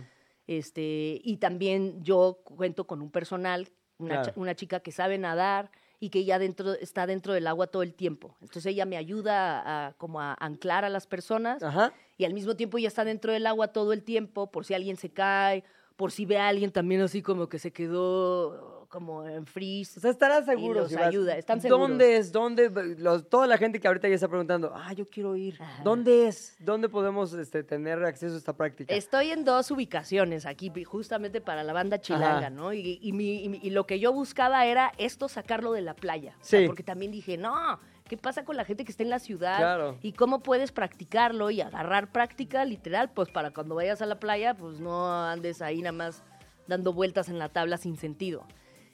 [SPEAKER 4] Este, y también yo cuento con un personal, una,
[SPEAKER 1] Claro.
[SPEAKER 4] cha- una chica que sabe nadar y que ya dentro, está dentro del agua todo el tiempo. Entonces ella me ayuda a, a como a anclar a las personas
[SPEAKER 1] Ajá.
[SPEAKER 4] y al mismo tiempo ya está dentro del agua todo el tiempo por si alguien se cae, por si ve a alguien también así como que se quedó como en freeze.
[SPEAKER 1] O sea, estarás
[SPEAKER 4] Y
[SPEAKER 1] seguro.
[SPEAKER 4] los
[SPEAKER 1] si
[SPEAKER 4] ayuda, están seguros.
[SPEAKER 1] ¿Dónde es? ¿Dónde? Los- toda la gente que ahorita ya está preguntando, ah, yo quiero ir.
[SPEAKER 4] Ajá.
[SPEAKER 1] ¿Dónde es? ¿Dónde podemos este, tener acceso a esta práctica?
[SPEAKER 4] Estoy en dos ubicaciones aquí, justamente para la banda chilanga,
[SPEAKER 1] Ajá.
[SPEAKER 4] ¿no? Y, y mi- y y lo que yo buscaba era esto, sacarlo de la playa. O sea,
[SPEAKER 1] Sí.
[SPEAKER 4] porque también dije, no, ¿qué pasa con la gente que está en la ciudad?
[SPEAKER 1] Claro.
[SPEAKER 4] ¿Y cómo puedes practicarlo y agarrar práctica literal? Pues para cuando vayas a la playa, pues no andes ahí nada más dando vueltas en la tabla sin sentido.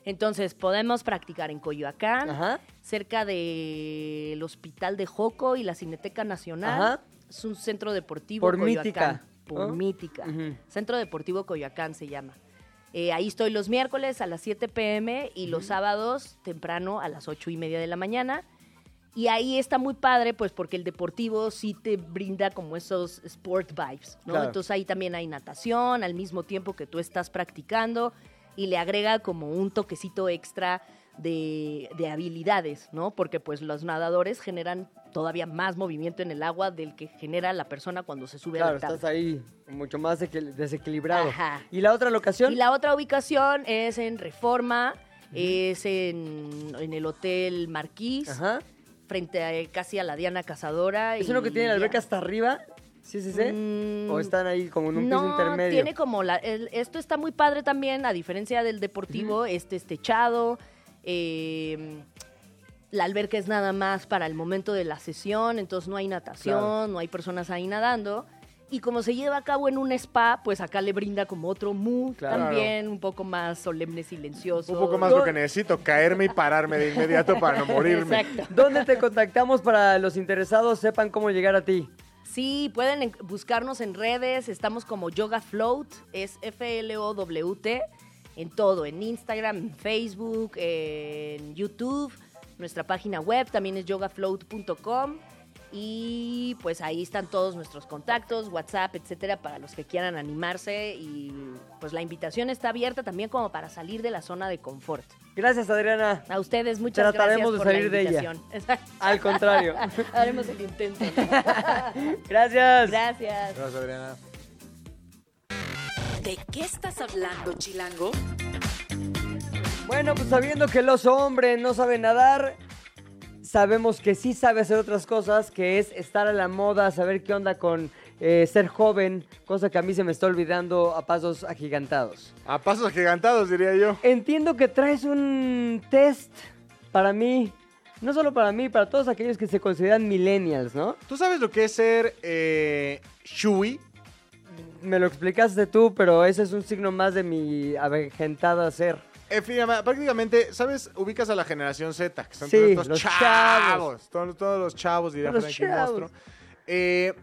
[SPEAKER 4] Entonces, podemos practicar en Coyoacán,
[SPEAKER 1] Ajá.
[SPEAKER 4] cerca del Hospital de Joco y la Cineteca Nacional.
[SPEAKER 1] Ajá.
[SPEAKER 4] Es un centro deportivo
[SPEAKER 1] Por
[SPEAKER 4] Coyoacán.
[SPEAKER 1] Mítica,
[SPEAKER 4] Por. Mítica. Centro Deportivo Coyoacán se llama. Eh, ahí estoy los miércoles a las 7 pm y los sábados temprano a las 8 y media de la mañana. Y ahí está muy padre, pues porque el deportivo sí te brinda como esos sport vibes, ¿no?
[SPEAKER 1] Claro.
[SPEAKER 4] Entonces ahí también hay natación al mismo tiempo que tú estás practicando y le agrega como un toquecito extra de, de habilidades, ¿no? Porque pues los nadadores generan todavía más movimiento en el agua del que genera la persona cuando se sube
[SPEAKER 1] Claro,
[SPEAKER 4] a la tabla.
[SPEAKER 1] estás ahí mucho más equil- desequilibrado.
[SPEAKER 4] Ajá.
[SPEAKER 1] ¿Y la otra locación?
[SPEAKER 4] Y la otra ubicación es en Reforma, es en, en el Hotel Marquís,
[SPEAKER 1] Ajá.
[SPEAKER 4] frente a, casi a la Diana Cazadora.
[SPEAKER 1] ¿Es
[SPEAKER 4] y
[SPEAKER 1] uno que tiene la alberca hasta arriba? ¿Sí, sí, sí?
[SPEAKER 4] Mm,
[SPEAKER 1] ¿O están ahí como en un
[SPEAKER 4] no,
[SPEAKER 1] piso intermedio?
[SPEAKER 4] tiene como la... el- esto está muy padre también, a diferencia del deportivo, este es techado, eh, la alberca es nada más para el momento de la sesión, entonces no hay natación,
[SPEAKER 1] Claro.
[SPEAKER 4] no hay personas ahí nadando. Y como se lleva a cabo en un spa, pues acá le brinda como otro mood
[SPEAKER 1] Claro.
[SPEAKER 4] también, un poco más solemne, silencioso.
[SPEAKER 2] Un poco más lo que necesito, caerme y pararme de inmediato para no morirme.
[SPEAKER 4] Exacto.
[SPEAKER 1] ¿Dónde te contactamos para los interesados sepan cómo llegar a ti?
[SPEAKER 4] Sí, pueden en- buscarnos en redes, estamos como Yoga Float, es F-L-O-W-T, en todo, en Instagram, en Facebook, en YouTube, nuestra página web también es yogafloat.com Y pues ahí están todos nuestros contactos, WhatsApp, etcétera, para los que quieran animarse. Y pues la invitación está abierta también como para salir de la zona de confort.
[SPEAKER 1] Gracias, Adriana.
[SPEAKER 4] A ustedes, muchas
[SPEAKER 1] Trataremos
[SPEAKER 4] gracias
[SPEAKER 1] de
[SPEAKER 4] por la
[SPEAKER 1] salir de ella.
[SPEAKER 4] invitación.
[SPEAKER 1] Al contrario.
[SPEAKER 4] Haremos el intento.
[SPEAKER 1] Gracias.
[SPEAKER 4] Gracias.
[SPEAKER 2] Gracias, Adriana.
[SPEAKER 5] ¿De qué estás hablando, Chilango?
[SPEAKER 1] Bueno, pues sabiendo que el oso hombre no sabe nadar, sabemos que sí sabe hacer otras cosas, que es estar a la moda, saber qué onda con eh, ser joven, cosa que a mí se me está olvidando a pasos agigantados.
[SPEAKER 2] A pasos agigantados, diría yo.
[SPEAKER 1] Entiendo que traes un test para mí, no solo para mí, para todos aquellos que se consideran millennials, ¿no?
[SPEAKER 2] ¿Tú sabes lo que es ser eh, Shui?
[SPEAKER 1] Me lo explicaste tú, pero ese es un signo más de mi avejentada ser.
[SPEAKER 2] Prácticamente, ¿sabes? Ubicas a la generación Z, que son
[SPEAKER 1] Sí,
[SPEAKER 2] todos estos
[SPEAKER 1] los
[SPEAKER 2] chavos.
[SPEAKER 1] chavos.
[SPEAKER 2] Todos, todos los chavos,
[SPEAKER 1] Los
[SPEAKER 2] Frankie
[SPEAKER 1] chavos.
[SPEAKER 2] Monstruo. Eh,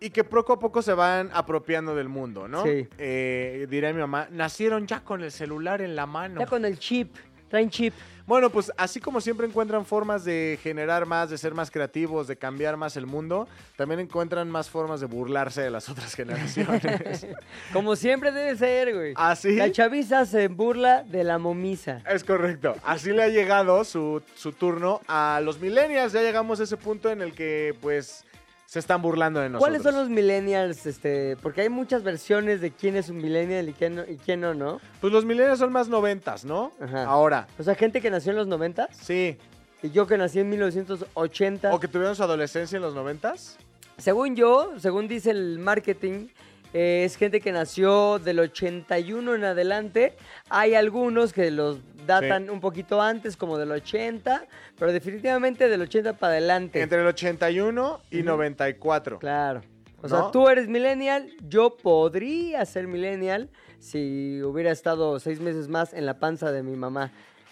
[SPEAKER 2] y que poco a poco se van apropiando del mundo, ¿no?
[SPEAKER 1] Sí.
[SPEAKER 2] Eh, mi mamá, nacieron ya con el celular en la mano.
[SPEAKER 1] Ya con el chip, traen chip.
[SPEAKER 2] Bueno, pues así como siempre encuentran formas de generar más, de ser más creativos, de cambiar más el mundo, también encuentran más formas de burlarse de las otras generaciones.
[SPEAKER 1] Como siempre debe ser, güey.
[SPEAKER 2] ¿Así?
[SPEAKER 1] La chaviza se burla de la momisa.
[SPEAKER 2] Es correcto. Así le ha llegado su, su turno a los millennials. Ya llegamos a ese punto en el que, pues, se están burlando de nosotros.
[SPEAKER 1] ¿Cuáles son los millennials? Este, porque hay muchas versiones de quién es un millennial y quién no, y quién no, ¿no?
[SPEAKER 2] Pues los millennials son más noventas, ¿no?
[SPEAKER 1] Ajá.
[SPEAKER 2] Ahora,
[SPEAKER 1] O sea, gente que nació en los 90
[SPEAKER 2] sí.
[SPEAKER 1] y yo que nací en 1980.
[SPEAKER 2] O que tuvieron su adolescencia en los noventas.
[SPEAKER 1] Según yo, según dice el marketing, eh, es gente que nació del 81 en adelante. Hay algunos que los datan
[SPEAKER 2] Sí.
[SPEAKER 1] un poquito antes, como del 80, pero definitivamente del 80 para adelante.
[SPEAKER 2] Entre el 81 y 94.
[SPEAKER 1] Claro. O
[SPEAKER 2] ¿No?
[SPEAKER 1] sea, tú eres millennial, yo podría ser millennial si hubiera estado seis meses más en la panza de mi mamá.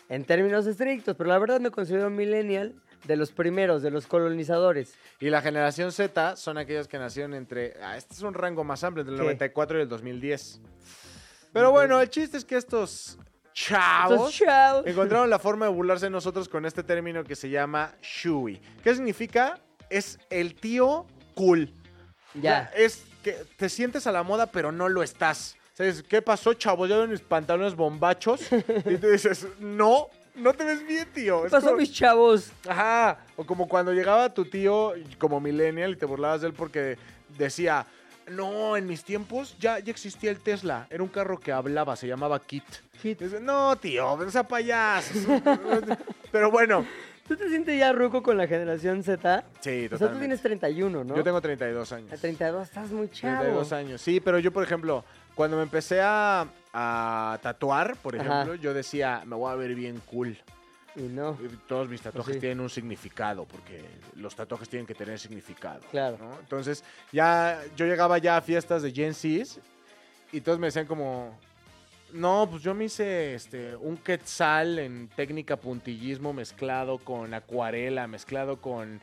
[SPEAKER 1] En términos estrictos, pero la verdad me considero millennial de los primeros, de los colonizadores.
[SPEAKER 2] Y la generación Z son aquellos que nacieron entre. Ah, este es un rango más amplio, entre el
[SPEAKER 1] ¿Qué?
[SPEAKER 2] 94 y el 2010. Pero bueno, el chiste es que estos chavos.
[SPEAKER 1] Estos chavos.
[SPEAKER 2] Encontraron la forma de burlarse de nosotros con este término que se llama Shui. ¿Qué significa? Es el tío cool.
[SPEAKER 1] Ya.
[SPEAKER 2] Es que te sientes a la moda, pero no lo estás. ¿Sabes? ¿Qué pasó, chavo? ¿Ya ven mis pantalones bombachos? Y tú dices, no, no te ves bien, tío.
[SPEAKER 1] ¿Qué
[SPEAKER 2] Es
[SPEAKER 1] pasó,
[SPEAKER 2] como-
[SPEAKER 1] mis chavos?
[SPEAKER 2] Ajá. O como cuando llegaba tu tío como millennial y te burlabas de él porque decía, no, en mis tiempos ya, ya existía el Tesla. Era un carro que hablaba, se llamaba Kit.
[SPEAKER 1] Kit.
[SPEAKER 2] Y no, tío, no sea payaso. Pero bueno.
[SPEAKER 1] ¿Tú te sientes ya ruco con la generación Z?
[SPEAKER 2] Sí,
[SPEAKER 1] O sea, tú
[SPEAKER 2] totalmente.
[SPEAKER 1] tienes 31, ¿no?
[SPEAKER 2] Yo tengo 32 años.
[SPEAKER 1] A 32 estás muy chavo.
[SPEAKER 2] 32 años. Sí, pero yo, por ejemplo, cuando me empecé a, a tatuar, por
[SPEAKER 1] Ajá.
[SPEAKER 2] ejemplo, yo decía, me voy a ver bien cool.
[SPEAKER 1] Y no,
[SPEAKER 2] Todos mis tatuajes
[SPEAKER 1] sí.
[SPEAKER 2] tienen un significado, porque los tatuajes tienen que tener significado.
[SPEAKER 1] Claro.
[SPEAKER 2] ¿no? Entonces, ya yo llegaba ya a fiestas de Gen Zs y todos me decían como, no, pues yo me hice este, un quetzal en técnica puntillismo mezclado con acuarela, mezclado con...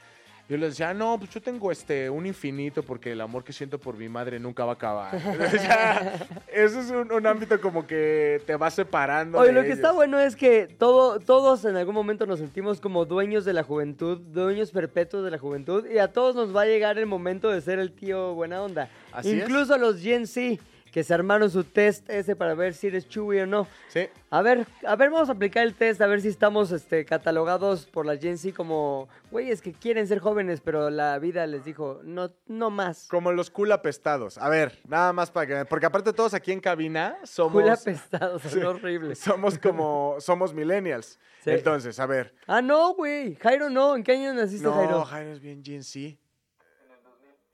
[SPEAKER 2] Yo les decía, "Ah, no, pues yo tengo este, un infinito porque el amor que siento por mi madre nunca va a acabar. Entonces, ya, eso es un, un ámbito como que te va separando.
[SPEAKER 1] Oye,
[SPEAKER 2] de
[SPEAKER 1] lo que está bueno es que todo, todos en algún momento nos sentimos como dueños de la juventud, dueños perpetuos de la juventud, y a todos nos va a llegar el momento de ser el tío buena onda.
[SPEAKER 2] Así es.
[SPEAKER 1] Incluso a los Gen Z, que se armaron su test ese para ver si eres Chewy o no.
[SPEAKER 2] Sí.
[SPEAKER 1] A ver, a ver, vamos a aplicar el test, a ver si estamos este, catalogados por la Gen Z como güeyes que quieren ser jóvenes, pero la vida les dijo, no, no más.
[SPEAKER 2] Como los cool apestados. A ver, nada más para que... Porque aparte todos aquí en cabina somos...
[SPEAKER 1] Cool apestados, son
[SPEAKER 2] Sí.
[SPEAKER 1] horribles.
[SPEAKER 2] Somos como... Somos millennials.
[SPEAKER 1] Sí.
[SPEAKER 2] Entonces, a ver.
[SPEAKER 1] Ah, no, güey. Jairo, no. ¿En qué año naciste,
[SPEAKER 2] No,
[SPEAKER 1] Jairo?
[SPEAKER 2] Jairo es bien Gen Z.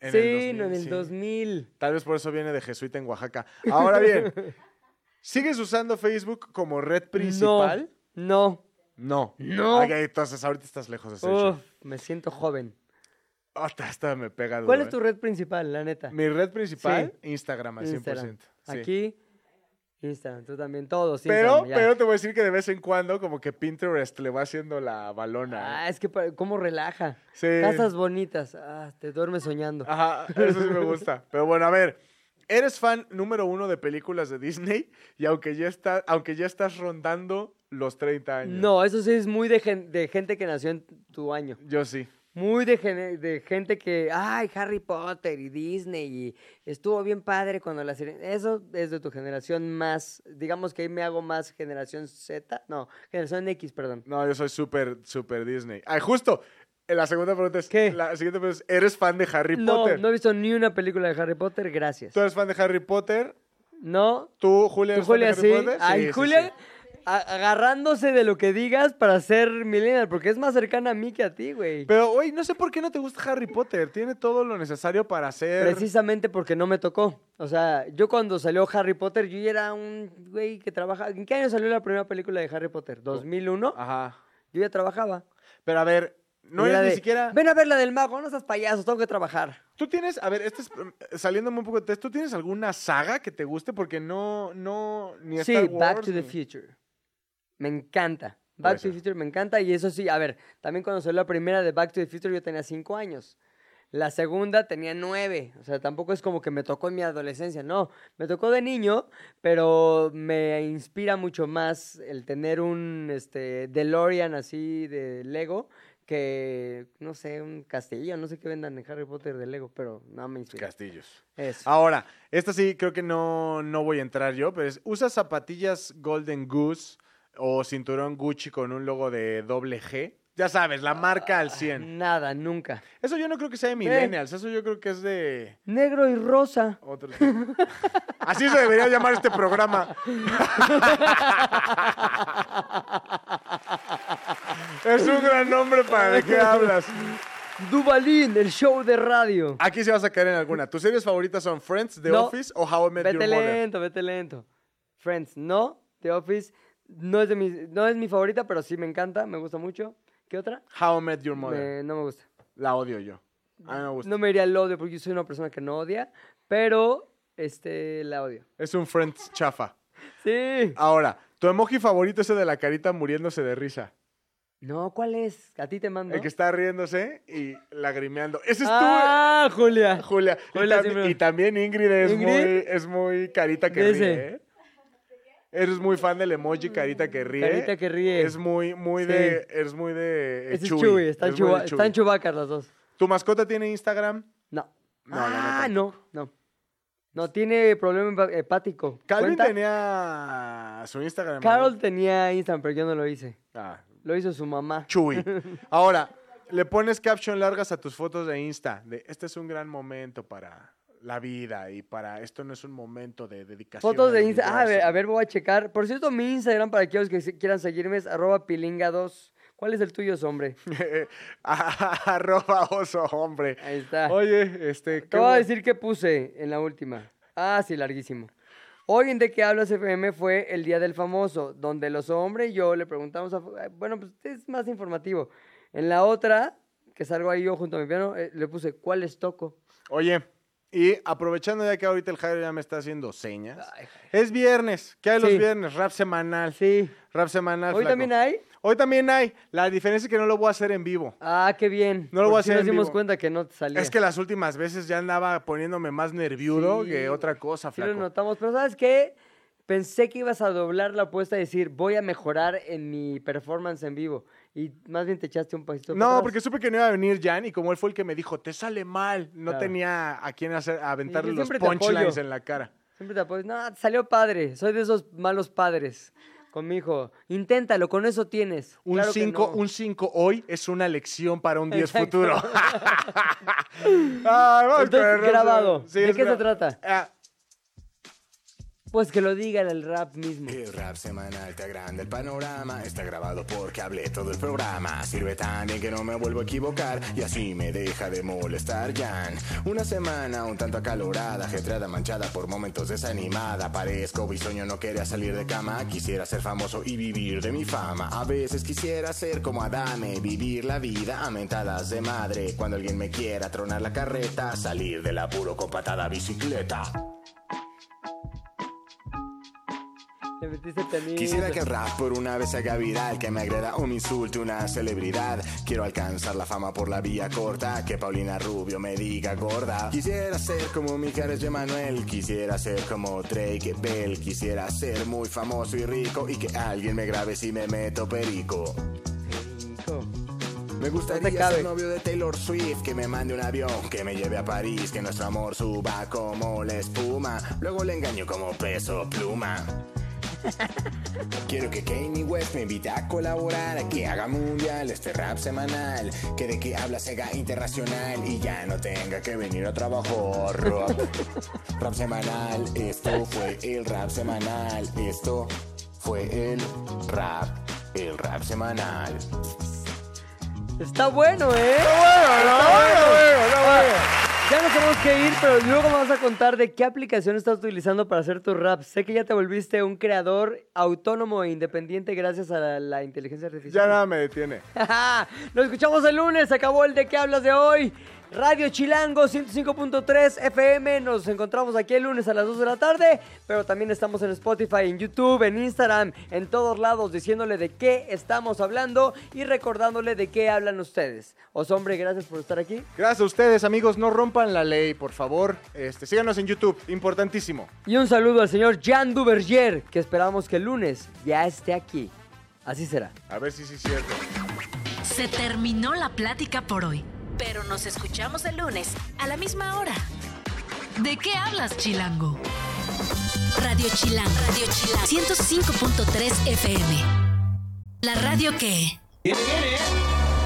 [SPEAKER 2] En
[SPEAKER 1] sí,
[SPEAKER 2] el 2000,
[SPEAKER 1] no, en el
[SPEAKER 2] sí.
[SPEAKER 1] 2000.
[SPEAKER 2] Tal vez por eso viene de Jesuita en Oaxaca. Ahora bien, ¿sigues usando Facebook como red principal?
[SPEAKER 1] No.
[SPEAKER 2] No.
[SPEAKER 1] No.
[SPEAKER 2] Ok, entonces ahorita estás lejos de ser
[SPEAKER 1] Uf, me siento joven.
[SPEAKER 2] Hasta, hasta me pega duro,
[SPEAKER 1] ¿Cuál es
[SPEAKER 2] ¿eh?
[SPEAKER 1] tu red principal, la neta?
[SPEAKER 2] Mi red principal,
[SPEAKER 1] Sí.
[SPEAKER 2] Instagram al 100%.
[SPEAKER 1] Instagram.
[SPEAKER 2] sí.
[SPEAKER 1] Aquí, Instagram. Tú también, todos.
[SPEAKER 2] Pero,
[SPEAKER 1] Instagram,
[SPEAKER 2] pero te voy a decir que de vez en cuando como que Pinterest le va haciendo la balona. ¿eh?
[SPEAKER 1] Ah, es que cómo relaja.
[SPEAKER 2] Sí.
[SPEAKER 1] Casas bonitas. Ah, te duermes soñando.
[SPEAKER 2] Ajá, eso sí me gusta. Pero bueno, a ver. Eres fan número uno de películas de Disney y aunque ya, está, aunque ya estás rondando los 30 años.
[SPEAKER 1] No, eso sí es muy de, gen- de gente que nació en tu año.
[SPEAKER 2] Yo sí.
[SPEAKER 1] Muy de, de gente que, ay, Harry Potter y Disney y estuvo bien padre cuando la serie... Eso es de tu generación más, digamos que ahí me hago más generación Z, no, generación X, perdón.
[SPEAKER 2] No, yo soy súper, súper Disney. Ay, justo. eh, La segunda pregunta es,
[SPEAKER 1] ¿Qué?
[SPEAKER 2] La siguiente pregunta es, ¿eres fan de Harry
[SPEAKER 1] No,
[SPEAKER 2] Potter?
[SPEAKER 1] no he visto ni una película de Harry Potter, gracias.
[SPEAKER 2] ¿Tú eres fan de Harry Potter?
[SPEAKER 1] No,
[SPEAKER 2] ¿Tú, Julia,
[SPEAKER 1] ¿Tú,
[SPEAKER 2] eres fan de
[SPEAKER 1] Julia,
[SPEAKER 2] Harry
[SPEAKER 1] sí?
[SPEAKER 2] Potter?
[SPEAKER 1] Ay,
[SPEAKER 2] sí,
[SPEAKER 1] Julia,
[SPEAKER 2] sí.
[SPEAKER 1] Agarrándose de lo que digas para ser millennial, porque es más cercana a mí que a ti, güey.
[SPEAKER 2] Pero, oye, no sé por qué no te gusta Harry Potter. Tiene todo lo necesario para ser...
[SPEAKER 1] Precisamente porque no me tocó. O sea, yo cuando salió Harry Potter, yo ya era un güey que trabajaba. ¿En qué año salió la primera película de Harry Potter? ¿2001?
[SPEAKER 2] Ajá.
[SPEAKER 1] Yo ya trabajaba.
[SPEAKER 2] Pero a ver, no
[SPEAKER 1] era
[SPEAKER 2] ni
[SPEAKER 1] de,
[SPEAKER 2] siquiera...
[SPEAKER 1] Ven a ver la del mago, no seas payaso, tengo que trabajar.
[SPEAKER 2] Tú tienes, a ver, este es eh, saliéndome un poco de test, ¿tú tienes alguna saga que te guste? Porque no, no, ni
[SPEAKER 1] Sí,
[SPEAKER 2] Star Wars,
[SPEAKER 1] Back to
[SPEAKER 2] ni-
[SPEAKER 1] the Future. Me encanta. Back to the. Future me encanta. Y eso sí, a ver, también cuando salió la primera de Back to the Future yo tenía cinco años. La segunda tenía nueve. O sea, tampoco es como que me tocó en mi adolescencia. No, me tocó de niño, pero me inspira mucho más el tener un este, DeLorean así de Lego que, no sé, un castillo. No sé qué vendan en Harry Potter de Lego, pero no me inspira.
[SPEAKER 2] Castillos.
[SPEAKER 1] Eso.
[SPEAKER 2] Ahora, esta sí creo que no, no voy a entrar yo, pero es, ¿usas zapatillas Golden Goose o cinturón Gucci con un logo de doble G? Ya sabes, la marca al 100.
[SPEAKER 1] Nada, nunca.
[SPEAKER 2] Eso yo no creo que sea de millennials, eso yo creo que es de
[SPEAKER 1] Negro y rosa.
[SPEAKER 2] otros. Así se debería llamar este programa. es un gran nombre para de qué hablas.
[SPEAKER 1] Dubalín, el show de radio.
[SPEAKER 2] Aquí se vas a caer en alguna. ¿Tus series favoritas son Friends, The
[SPEAKER 1] No.
[SPEAKER 2] Office o How I Met
[SPEAKER 1] Vete
[SPEAKER 2] Your Mother?
[SPEAKER 1] lento, vete lento. Friends, no. The Office, no es, de mi, no es mi favorita, pero sí me encanta, me gusta mucho. ¿Qué otra?
[SPEAKER 2] How I Met Your Mother.
[SPEAKER 1] Me- no me gusta.
[SPEAKER 2] La odio yo. A mí me gusta.
[SPEAKER 1] No me iría al odio porque yo soy una persona que no odia, pero este, la odio.
[SPEAKER 2] Es un Friends chafa.
[SPEAKER 1] Sí.
[SPEAKER 2] Ahora, tu emoji favorito es el de la carita muriéndose de risa.
[SPEAKER 1] No, ¿cuál es? A ti te mando.
[SPEAKER 2] El que está riéndose y lagrimeando. Ese es
[SPEAKER 1] ah, Julia.
[SPEAKER 2] tú, Julia. Y,
[SPEAKER 1] Julia,
[SPEAKER 2] y también Ingrid es,
[SPEAKER 1] ¿Ingrid?
[SPEAKER 2] Muy, es muy carita que ríe. ¿eh? Eres muy fan del emoji carita que ríe.
[SPEAKER 1] Carita que ríe.
[SPEAKER 2] Es muy, muy
[SPEAKER 1] Sí.
[SPEAKER 2] de. Es muy de. eh,
[SPEAKER 1] Ese es
[SPEAKER 2] Chewy.
[SPEAKER 1] Chuy, están,
[SPEAKER 2] Es
[SPEAKER 1] chuba- están chubacas las dos.
[SPEAKER 2] ¿Tu mascota tiene Instagram?
[SPEAKER 1] No.
[SPEAKER 2] No,
[SPEAKER 1] ah,
[SPEAKER 2] neta
[SPEAKER 1] no, no. No, tiene problema hepático.
[SPEAKER 2] Calvin
[SPEAKER 1] ¿Cuenta?
[SPEAKER 2] tenía su Instagram.
[SPEAKER 1] Carol
[SPEAKER 2] ¿no?
[SPEAKER 1] tenía Instagram, pero yo no lo hice.
[SPEAKER 2] Ah,
[SPEAKER 1] Lo hizo su mamá.
[SPEAKER 2] Chuy. Ahora, le pones caption largas a tus fotos de Insta. De este es un gran momento para la vida y para esto no es un momento de dedicación.
[SPEAKER 1] Fotos de Instagram. Ah, a ver, a ver, voy a checar. Por cierto, mi Instagram, para aquellos que quieran seguirme, es arroba pilinga2. ¿Cuál es el tuyo, hombre?
[SPEAKER 2] Arroba oso, hombre.
[SPEAKER 1] Ahí está.
[SPEAKER 2] Oye, este.
[SPEAKER 1] Te voy a decir qué puse en la última. Ah, sí, larguísimo. Hoy en De qué hablas FM fue el Día del Famoso, donde los hombres y yo le preguntamos a... Bueno, pues es más informativo. En la otra, que salgo ahí yo junto a mi piano, eh, le puse ¿cuáles toco?
[SPEAKER 2] Oye, y aprovechando ya que ahorita el Jairo ya me está haciendo señas. Es viernes. ¿Qué hay los viernes? Rap semanal.
[SPEAKER 1] Sí.
[SPEAKER 2] Rap semanal.
[SPEAKER 1] ¿Hoy
[SPEAKER 2] flaco.
[SPEAKER 1] también hay?
[SPEAKER 2] Hoy también hay. La diferencia es que no lo voy a hacer en vivo.
[SPEAKER 1] Ah, qué bien.
[SPEAKER 2] No lo voy a
[SPEAKER 1] Porque sí
[SPEAKER 2] hacer
[SPEAKER 1] nos
[SPEAKER 2] en
[SPEAKER 1] dimos
[SPEAKER 2] vivo.
[SPEAKER 1] cuenta que no salía.
[SPEAKER 2] Es que las últimas veces ya andaba poniéndome más nerviudo
[SPEAKER 1] Sí.
[SPEAKER 2] que otra cosa,
[SPEAKER 1] Sí lo
[SPEAKER 2] flaco.
[SPEAKER 1] notamos, pero ¿sabes qué? Pensé que ibas a doblar la apuesta y decir, voy a mejorar en mi performance en vivo. Y más bien te echaste un pasito
[SPEAKER 2] No,
[SPEAKER 1] atrás.
[SPEAKER 2] porque supe que no iba a venir Jan y como él fue el que me dijo, te sale mal. No
[SPEAKER 1] Claro.
[SPEAKER 2] tenía a quién hacer, a aventarle los punchlines en la cara.
[SPEAKER 1] Siempre te apoyo. No, te salió padre. Soy de esos malos padres con mi hijo. Inténtalo, con eso tienes.
[SPEAKER 2] Un
[SPEAKER 1] Claro que
[SPEAKER 2] 5
[SPEAKER 1] no.
[SPEAKER 2] un cinco hoy es una lección para un 10
[SPEAKER 1] Exacto.
[SPEAKER 2] futuro. Ay, vamos
[SPEAKER 1] Entonces, grabado.
[SPEAKER 2] Sí,
[SPEAKER 1] ¿De
[SPEAKER 2] es
[SPEAKER 1] qué se trata?
[SPEAKER 2] Ah,
[SPEAKER 1] Pues que lo diga el rap mismo.
[SPEAKER 6] El rap semanal te agranda el panorama. Está grabado porque hablé todo el programa. Sirve tan bien que no me vuelvo a equivocar. Y así me deja de molestar Jan. Una semana un tanto acalorada, ajetreada, manchada por momentos desanimada. Parezco bisoño, no quería salir de cama. Quisiera ser famoso y vivir de mi fama. A veces quisiera ser como Adame, vivir la vida a mentadas de madre. Cuando alguien me quiera tronar la carreta, salir del apuro con patada bicicleta. Quisiera que el rap por una vez haga viral, que me agreda o me insulte una celebridad. Quiero alcanzar la fama por la vía corta, que Paulina Rubio me diga gorda. Quisiera ser como Mijares de Manuel, quisiera ser como Drake Bell, quisiera ser muy famoso y rico y que alguien me grabe si me meto perico. Me gustaría
[SPEAKER 1] cabe.
[SPEAKER 6] ser novio de Taylor Swift, que me mande un avión, que me lleve a París, que nuestro amor suba como la espuma. Luego le engaño como peso pluma. Quiero que Kanye West me invite a colaborar, a que haga mundial este rap semanal, que de que habla se haga internacional y ya no tenga que venir a trabajar. Rap, rap semanal, esto fue el rap semanal, esto fue el rap, el rap semanal.
[SPEAKER 1] Está bueno, ¿eh? Está bueno. Ya nos tenemos que ir, pero luego me vas a contar de qué aplicación estás utilizando para hacer tu rap. Sé que ya te volviste un creador autónomo e independiente gracias a la, la inteligencia artificial.
[SPEAKER 2] Ya nada me detiene.
[SPEAKER 1] Nos escuchamos el lunes, se acabó el de qué hablas de hoy. Radio Chilango 105.3 FM. Nos encontramos aquí el lunes a las 2 de la tarde, pero también estamos en Spotify, en YouTube, en Instagram, en todos lados diciéndole de qué estamos hablando y recordándole de qué hablan ustedes. Os hombre, gracias por estar aquí.
[SPEAKER 2] Gracias a ustedes, amigos. No rompan la ley, por favor. Este, síganos en YouTube, importantísimo.
[SPEAKER 1] Y un saludo al señor Jan Duvergier, que esperamos que el lunes ya esté aquí. Así será.
[SPEAKER 2] A ver si sí es cierto.
[SPEAKER 3] Se terminó la plática por hoy.
[SPEAKER 5] Pero nos escuchamos el lunes a la misma hora.
[SPEAKER 3] ¿De qué hablas, Chilango?
[SPEAKER 5] Radio Chilán, Radio Chilán, 105.3 FM.
[SPEAKER 3] La radio que...
[SPEAKER 7] Viene, viene.